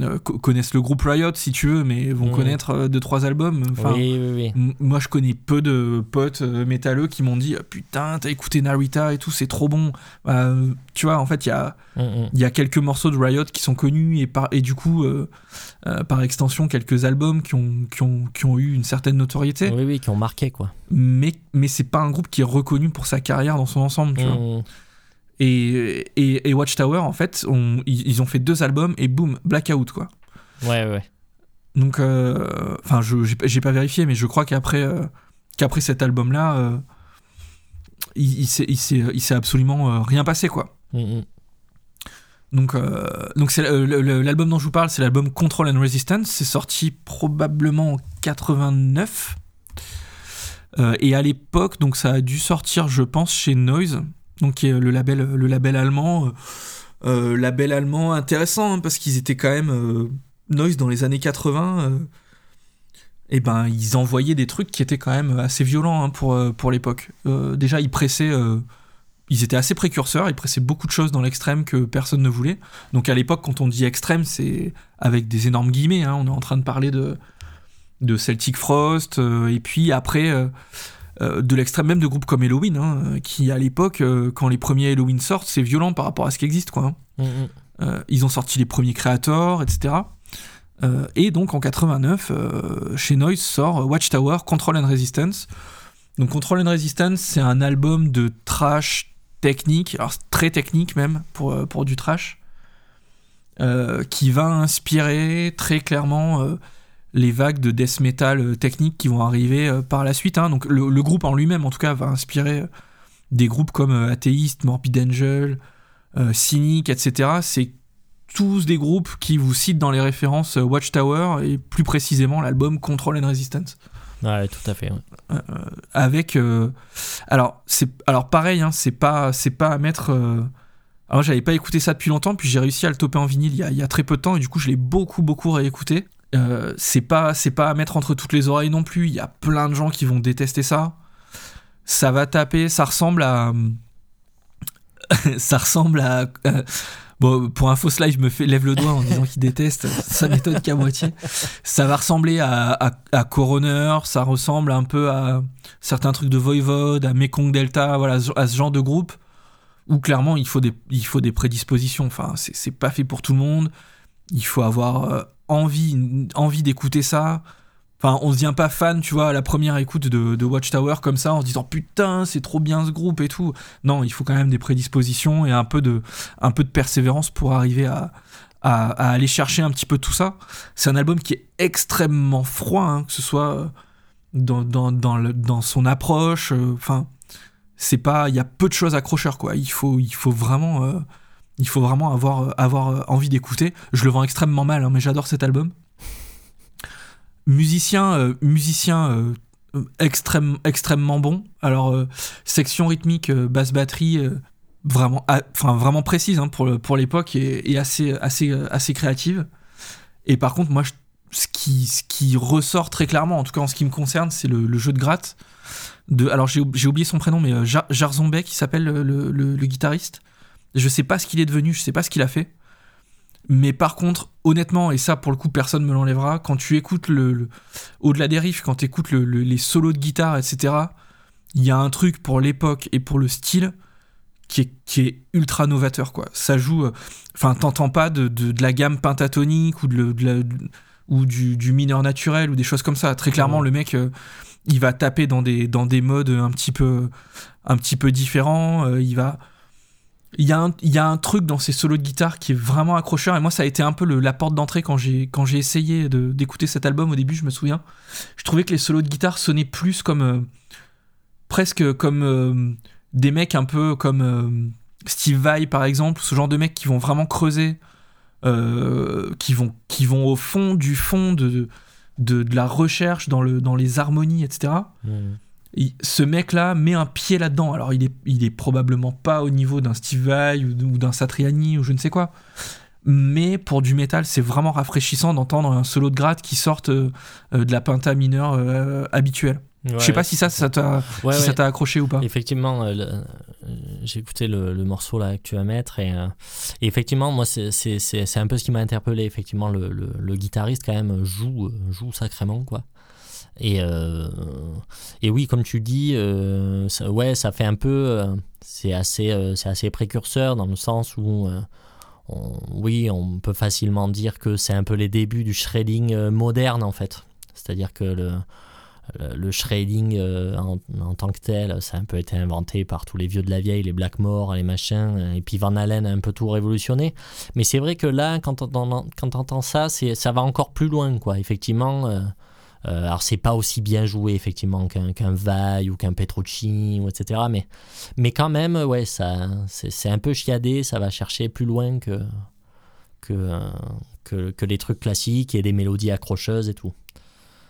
euh, co- connaissent le groupe Riot si tu veux, mais vont Mhm. connaître euh, deux trois albums. Enfin, oui, oui, oui. m- moi je connais peu de potes euh, métalleux qui m'ont dit Ah, putain t'as écouté Narita et tout c'est trop bon. Bah, euh, tu vois en fait il y a Mm, mm. il y a quelques morceaux de Riot qui sont connus et par et du coup euh, par extension quelques albums qui ont qui ont qui ont eu une certaine notoriété. Oui, oui, qui ont marqué, quoi. Mais mais c'est pas un groupe qui est reconnu pour sa carrière dans son ensemble. Tu vois. Et, et, et Watchtower, en fait, on- ils, ont fait deux albums et boum, blackout, quoi. Ouais, ouais. Donc, euh, enfin, je j'ai pas- vérifié, mais je crois qu'après euh, qu'après cet album-là, euh, il, il s'est- il s'est il s'est absolument rien passé, quoi. Mm, mm. Donc, donc c'est l'album dont je vous parle, c'est l'album Control and Resistance. C'est sorti probablement en 89. Euh, et à l'époque, donc ça a dû sortir, je pense, chez Noise, donc le label, le label allemand. euh, euh, label allemand intéressant hein, parce qu'ils étaient quand même euh, Noise dans les années 80. euh, et ben, ils envoyaient des trucs qui étaient quand même assez violents hein, pour, euh, pour l'époque. Euh, déjà, ils pressaient. euh, ils étaient assez précurseurs, ils pressaient beaucoup de choses dans l'extrême que personne ne voulait. Donc à l'époque, quand on dit extrême, c'est avec des énormes guillemets. hein. On est en train de parler de, de Celtic Frost, euh, et puis après euh, de l'extrême même de groupes comme Halloween, hein, qui à l'époque, euh, quand les premiers Halloween sortent, c'est violent par rapport à ce qui existe. Quoi, hein. Mm, mm. Euh, ils ont sorti les premiers créateurs, etc. Et donc en 89, euh, chez Noise sort Watchtower Control and Resistance. Donc Control and Resistance, c'est un album de trash technique, alors très technique même pour, pour du trash, qui va inspirer très clairement les vagues de death metal euh, technique qui vont arriver euh, par la suite. hein. Donc le, le groupe en lui-même, en tout cas, va inspirer euh, des groupes comme Atheist, Morbid Angel, euh, Cynic, etc. C'est tous des groupes qui vous citent dans les références Watchtower et plus précisément l'album Control and Resistance Ouais, tout à fait. ouais. avec euh, alors c'est alors pareil hein, c'est pas c'est pas à mettre alors j'avais pas écouté ça depuis longtemps puis j'ai réussi à le toper en vinyle il y a, il y a très peu de temps et du coup je l'ai beaucoup beaucoup réécouté Euh, c'est pas c'est pas à mettre entre toutes les oreilles non plus il y a plein de gens qui vont détester ça ça va taper ça ressemble à ça ressemble à euh, Bon, pour un faux slide, je me fais lève le doigt en disant qu'il déteste. Ça m'étonne qu'à moitié. Ça va ressembler à, à, Coroner, ça ressemble un peu à certains trucs de Voivode, à Mekong Delta, voilà, à ce genre de groupe où clairement il faut des, il faut des prédispositions. Enfin, c'est pas fait pour tout le monde. Il faut avoir euh, envie, envie d'écouter ça. Enfin, on se vient pas fan, tu vois, à la première écoute de, Watchtower comme ça, en se disant putain, c'est trop bien ce groupe et tout. Non, il faut quand même des prédispositions et un peu de, un peu de persévérance pour arriver à, à, aller chercher un petit peu tout ça. C'est un album qui est extrêmement froid, hein, que ce soit euh, dans, dans, dans, le- dans son approche. euh, Enfin, c'est pas, il y a peu de choses accrocheurs, quoi. Il faut, il faut vraiment, il faut vraiment avoir, avoir euh, envie d'écouter. Je le vends extrêmement mal, hein, mais j'adore cet album. Musicien, euh, musicien euh, extrême, extrêmement bon. Alors, section rythmique, basse batterie, vraiment, ah, vraiment précise hein, pour, pour l'époque et, assez, assez, assez créative. Et par contre, moi, ce, qui, ce qui ressort très clairement, en tout cas en ce qui me concerne, c'est le, jeu de gratte. De, alors, j'ai oub- j'ai oublié son prénom, mais Jar- Jarzon qui s'appelle le, le- le- le guitariste. Je sais pas ce qu'il est devenu, je sais pas ce qu'il a fait. Mais par contre, honnêtement, et ça pour le coup personne me l'enlèvera, quand tu écoutes le, le- au-delà des riffs, quand tu écoutes le- le- les solos de guitare, etc., il y a un truc pour l'époque et pour le style qui est, qui est ultra novateur, quoi. Ça joue, euh, enfin, t'entends pas de, de- de la gamme pentatonique ou, de, le- de la- ou du, du mineur naturel ou des choses comme ça. Très clairement, le mec, euh, il va taper dans des, dans des modes un petit peu, un petit peu différents. euh, il va. Il y, a un, il y a un truc dans ces solos de guitare qui est vraiment accrocheur et moi ça a été un peu la porte d'entrée quand j'ai quand j'ai essayé d'écouter cet album au début je me souviens je trouvais que les solos de guitare sonnaient plus comme euh, presque comme euh, des mecs un peu comme euh, Steve Vai par exemple ce genre de mecs qui vont vraiment creuser qui vont qui vont au fond du fond de de, la recherche dans le dans les harmonies etc. ce mec-là met un pied là-dedans. Alors, il est, il est probablement pas au niveau d'un Steve Vai ou, d'un Satriani ou je ne sais quoi. mais pour du métal, c'est vraiment rafraîchissant d'entendre un solo de gratte qui sorte euh, de la penta mineure euh, habituelle. Je sais pas si ça, ça t'a Ouais, si ouais. accroché ou pas. Effectivement, euh, j'ai écouté le, le morceau là que tu vas mettre et, euh, et effectivement, moi, c'est- un peu ce qui m'a interpellé. Effectivement, le, le- le guitariste quand même joue, joue sacrément quoi. Et, euh, et oui, comme tu dis, euh, ça, ouais, ça fait un peu, euh, c'est assez, c'est assez précurseur dans le sens où, on- oui, on peut facilement dire que c'est un peu les débuts du shredding moderne en fait. C'est-à-dire que le, le, le shredding en, tant que tel, ça a un peu été inventé par tous les vieux de la vieille, les Blackmore, les machins, et puis Van Halen a un peu tout révolutionné. Mais c'est vrai que là, quand on, entend ça, ça va encore plus loin, quoi. Effectivement, euh, alors c'est pas aussi bien joué, effectivement, qu'un, qu'un Vai ou qu'un Petrucci, ou etc. Mais, mais quand même, ouais, ça, c'est, un peu chiadé, ça va chercher plus loin que, que, euh, que, que les trucs classiques et des mélodies accrocheuses et tout.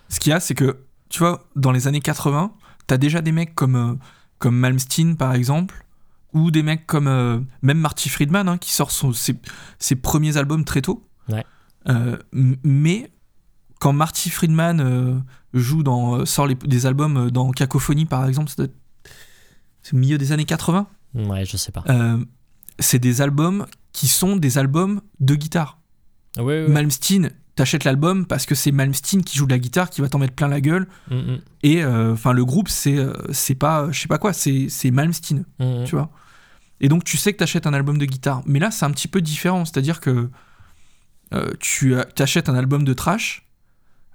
Ce qu'il y a, c'est que, tu vois, dans les années 80, t'as déjà des mecs comme, euh, comme Malmsteen, par exemple, ou des mecs comme euh, même Marty Friedman, hein, qui sort son- ses, ses premiers albums très tôt. Ouais. Euh, mais quand Marty Friedman euh, joue dans, euh, sort les- des albums euh, dans Cacophonie, par exemple, c'est au milieu des années 80, Ouais, je sais pas. c'est des albums qui sont des albums de guitare. Oui, oui. Malmsteen, t'achètes l'album parce que c'est Malmsteen qui joue de la guitare, qui va t'en mettre plein la gueule. Mm, mm, Et enfin, le groupe, c'est c'est pas, je sais pas quoi, c'est c'est Malmsteen, mm, mm. tu vois. Et donc, tu sais que t'achètes un album de guitare. Mais là, c'est un petit peu différent. C'est-à-dire que euh, tu t'achètes un album de trash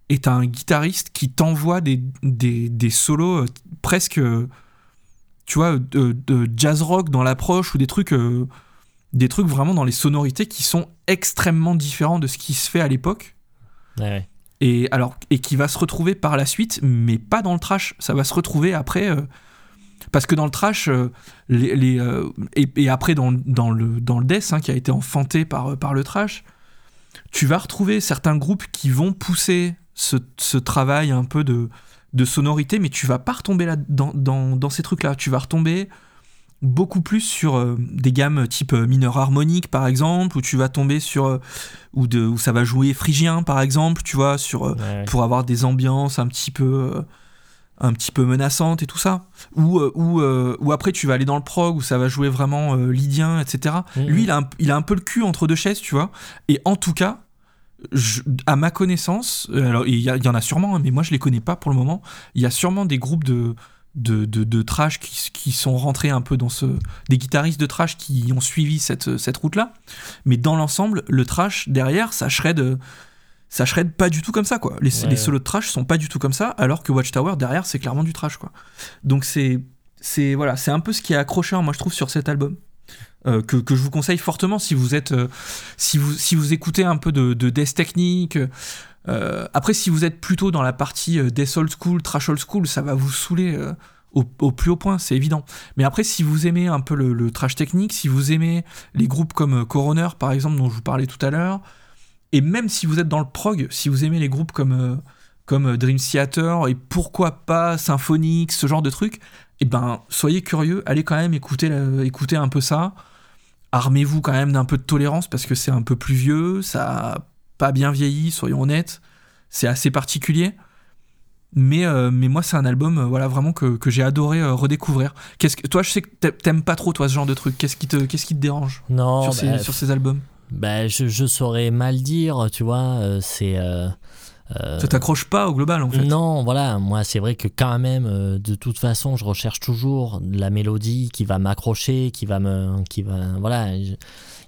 et t'as un guitariste qui t'envoie des, des, des solos euh, presque, euh, tu vois, de, de jazz rock dans l'approche ou des trucs, euh, des trucs vraiment dans les sonorités qui sont extrêmement différents de ce qui se fait à l'époque Ouais, ouais. et alors et qui va se retrouver par la suite mais pas dans le trash ça va se retrouver après euh, parce que dans le trash euh, les, les, et, et après dans, dans le dans le death hein, qui a été enfanté par par le trash tu vas retrouver certains groupes qui vont pousser ce, ce travail un peu de de sonorité mais tu vas pas retomber là dans, dans, dans ces trucs là tu vas retomber beaucoup plus sur euh, des gammes type euh, mineur harmonique par exemple où tu vas tomber sur euh, ou de où ça va jouer phrygien par exemple tu vois sur euh, Ouais, pour avoir des ambiances un petit peu un petit peu menaçantes et tout ça. Ou ou ou après tu vas aller dans le prog où ça va jouer vraiment lydien etc Mhm. lui il a, un, il a un peu le cul entre deux chaises tu vois. Et en tout cas je- à ma connaissance euh, alors il y, en a sûrement hein, mais moi je les connais pas pour le moment. Il y a sûrement des groupes de de, de, de trash qui, qui sont rentrés un peu dans ce des guitaristes de trash qui ont suivi cette, cette route là mais dans l'ensemble le trash derrière ça shred ça shred pas du tout comme ça quoi. Les, Ouais, les ouais. solos de trash sont pas du tout comme ça alors que Watchtower derrière c'est clairement du trash quoi. Donc c'est c'est voilà c'est un peu ce qui est accrocheur moi je trouve sur cet album Euh, que, je vous conseille fortement si vous êtes euh, si vous si vous écoutez un peu de, de death technique euh, après si vous êtes plutôt dans la partie death old school trash old school ça va vous saouler au, plus haut point c'est évident. Mais après si vous aimez un peu le, trash technique si vous aimez les groupes comme Coroner par exemple dont je vous parlais tout à l'heure et même si vous êtes dans le prog si vous aimez les groupes comme comme Dream Theater et pourquoi pas Symphonix ce genre de trucs et ben soyez curieux allez quand même écouter la- écouter un peu ça armez-vous quand même d'un peu de tolérance parce que c'est un peu plus vieux ça a pas bien vieilli soyons honnêtes c'est assez particulier mais, euh, mais moi c'est un album euh, voilà vraiment que, que j'ai adoré euh, redécouvrir qu'est-ce que toi je sais que t'a- t'aimes pas trop toi ce genre de truc qu'est-ce qui te qu'est-ce qui te dérange Non, sur, ces, bah, sur ces albums? bah, je, je saurais mal dire, tu vois. c'est. Euh, ça t'accroche pas au global en fait? Non, voilà, moi c'est vrai que quand même, euh, de toute façon, je recherche toujours la mélodie qui va m'accrocher, qui va me, qui va, voilà. je-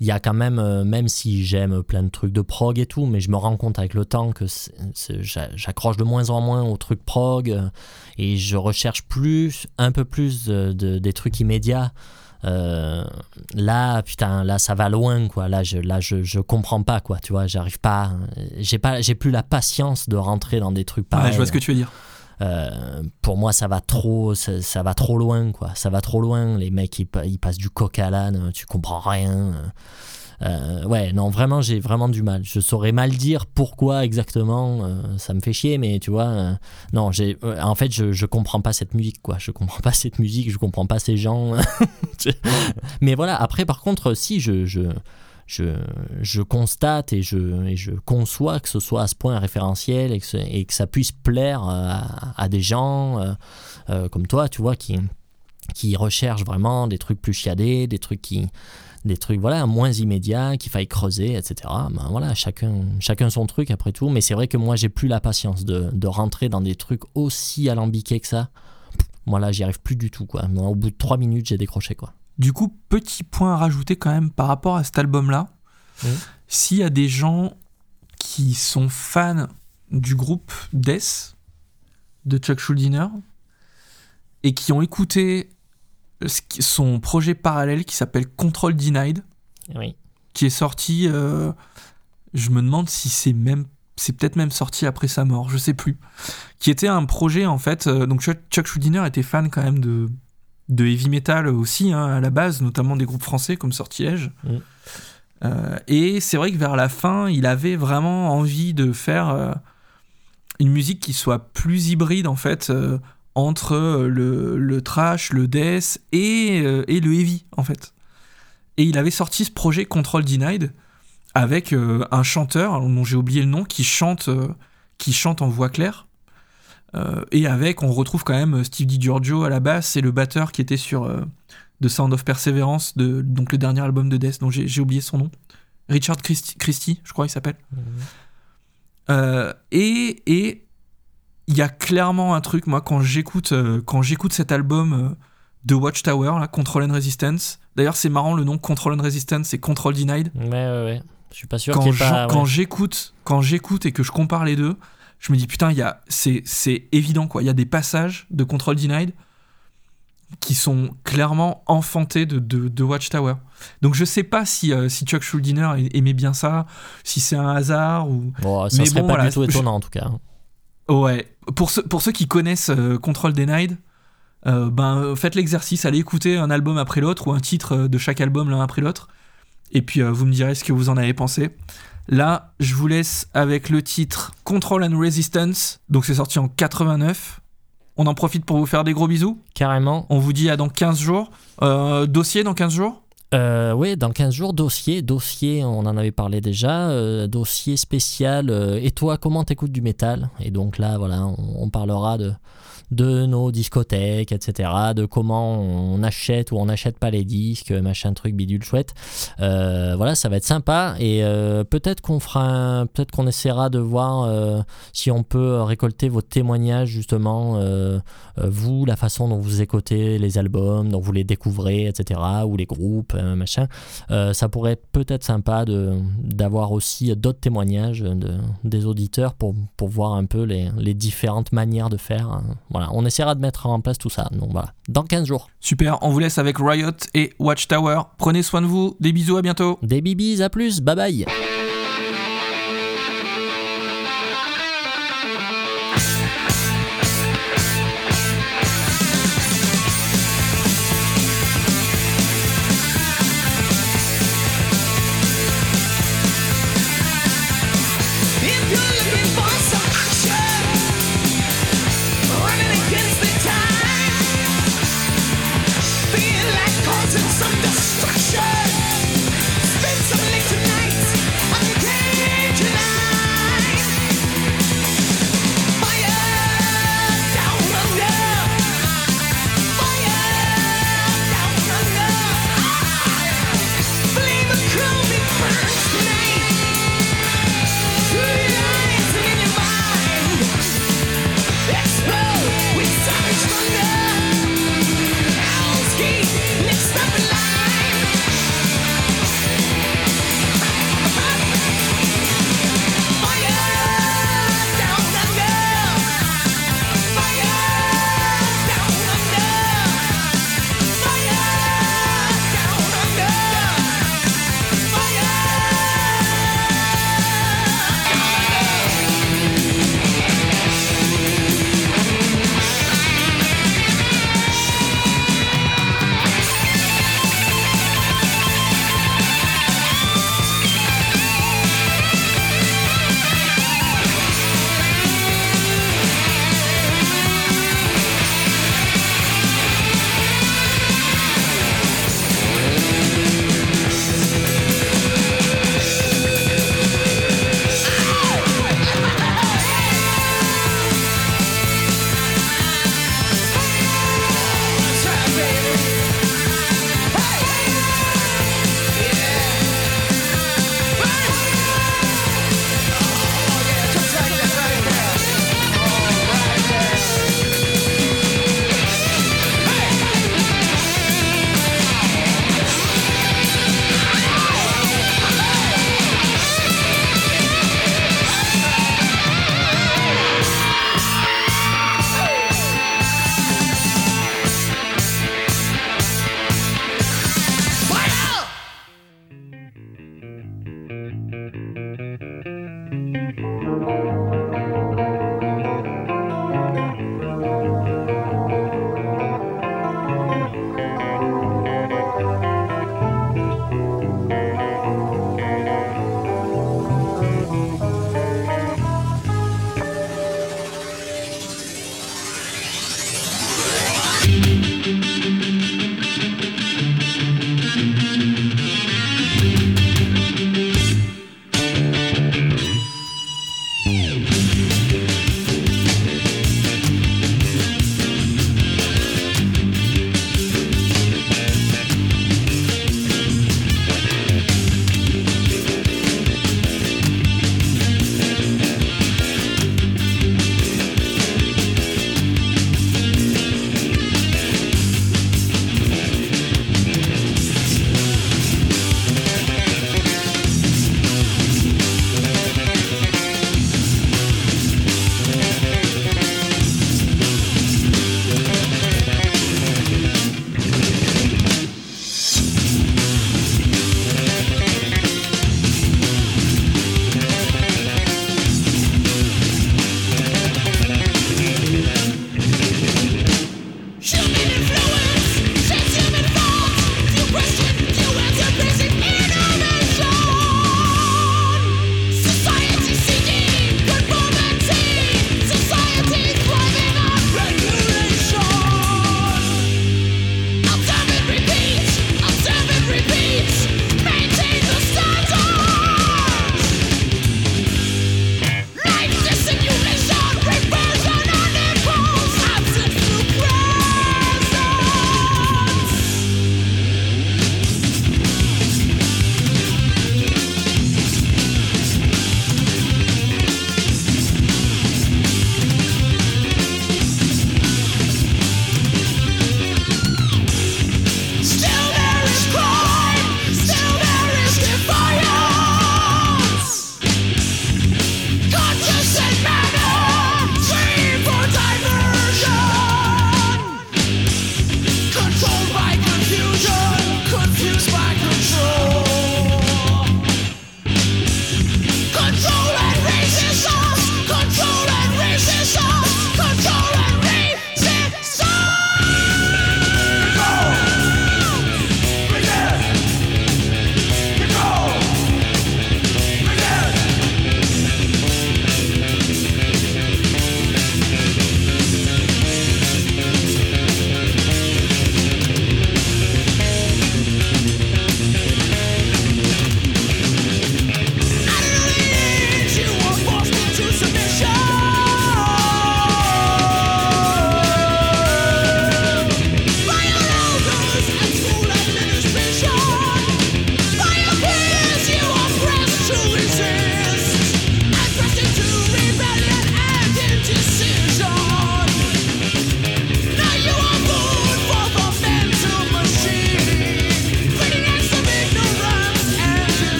Il y a quand même, euh, même si j'aime plein de trucs de prog et tout, mais je me rends compte avec le temps que j'accroche de moins en moins aux trucs prog et je recherche plus, un peu plus de- de- des trucs immédiats. Euh, là, putain, là, ça va loin, quoi. Là, je, là, je, je comprends pas, quoi. Tu vois, j'arrive pas, j'ai pas, j'ai plus la patience de rentrer dans des trucs pareils. Ouais, je vois ce que tu veux dire Euh, pour moi, ça va trop, ça, ça va trop loin, quoi. Ça va trop loin. Les mecs, ils, ils passent du coq à l'âne, tu comprends rien. Euh, ouais, non, vraiment, j'ai vraiment du mal. Je saurais mal dire pourquoi exactement. euh, ça me fait chier, mais tu vois, euh, non, j'ai, en fait, je, je comprends pas cette musique, quoi. Je comprends pas cette musique, je comprends pas ces gens. Mais voilà. Après, par contre, si je, je je, je constate et je, et je conçois que ce soit à ce point référentiel et que, et que ça puisse plaire à, des gens comme toi, tu vois, qui, qui recherchent vraiment des trucs plus chiadés, des trucs qui des trucs voilà moins immédiats qu'il faille creuser etc ben voilà chacun chacun son truc après tout. Mais c'est vrai que moi j'ai plus la patience de, de rentrer dans des trucs aussi alambiqués que ça. Moi là j'y arrive plus du tout quoi. Moi, au bout de trois minutes j'ai décroché quoi. Du coup, petit point à rajouter quand même par rapport à cet album-là. S'il y a des gens qui sont fans du groupe Death de Chuck Schuldiner et qui ont écouté son projet parallèle qui s'appelle Control Denied, oui qui est sorti, euh, je me demande si c'est même, c'est peut-être même sorti après sa mort, je sais plus, qui était un projet en fait, euh, donc Chuck Chuck Schuldiner était fan quand même de, de heavy metal aussi hein, à la base, notamment des groupes français comme Sortilège. Mm. Euh, et c'est vrai que vers la fin, il avait vraiment envie de faire une musique qui soit plus hybride en fait entre euh, le, le trash, le death et, euh, et le heavy en fait. Et il avait sorti ce projet Control Denied avec euh, un chanteur dont j'ai oublié le nom qui chante, euh, qui chante en voix claire. Et avec, on retrouve quand même Steve DiGiorgio à la basse et le batteur qui était sur The Sound of Perseverance, de, donc le dernier album de Death dont j'ai oublié son nom. Richard Christie, Christie, je crois il s'appelle. Et et il y a clairement un truc, moi, quand j'écoute euh, quand j'écoute cet album euh, de Watchtower, là, Control and Resistance. D'ailleurs, c'est marrant le nom Control and Resistance, c'est Control Denied. ouais ouais ouais je suis pas sûr Quand j'en- pas quand ouais. j'écoute quand j'écoute et que je compare les deux, je me dis putain, il y a c'est c'est évident quoi. Il y a des passages de Control Denied qui sont clairement enfantés de, de, de Watchtower. Donc je sais pas si, euh, si Chuck Schuldiner aimait bien ça, si c'est un hasard ou bon, ça Mais serait bon, pas voilà, du tout je- étonnant en tout cas Ouais, pour, ceux- pour ceux qui connaissent euh, Control Denied, euh, ben, faites l'exercice, allez écouter un album après l'autre ou un titre euh, de chaque album l'un après l'autre. Et puis euh, vous me direz ce que vous en avez pensé. Là, je vous laisse avec le titre Control and Resistance. Donc c'est sorti en 89. On en profite pour vous faire des gros bisous. carrément On vous dit à dans 15 jours. Dossier dans 15 jours? Euh, oui, dans 15 jours, dossier, dossier, on en avait parlé déjà, euh, dossier spécial, euh, et toi, comment t'écoutes du métal? Et donc là, voilà, on, on parlera de, de nos discothèques, etc., de comment on achète ou on n'achète pas les disques, machin truc bidule chouette. Euh, voilà, ça va être sympa, et euh, peut-être qu'on fera, peut-être qu'on essaiera de voir euh, si on peut récolter vos témoignages, justement, vous, la façon dont vous écoutez les albums, dont vous les découvrez, etc., ou les groupes, machin. Ça pourrait être peut-être sympa de, d'avoir aussi d'autres témoignages de, des auditeurs pour, pour voir un peu les, les différentes manières de faire. hein. Voilà, on essaiera de mettre en place tout ça. Donc voilà, dans 15 jours. Super, on vous laisse avec Riot et Watchtower. Prenez soin de vous, des bisous, à bientôt. Des bibis, à plus, bye bye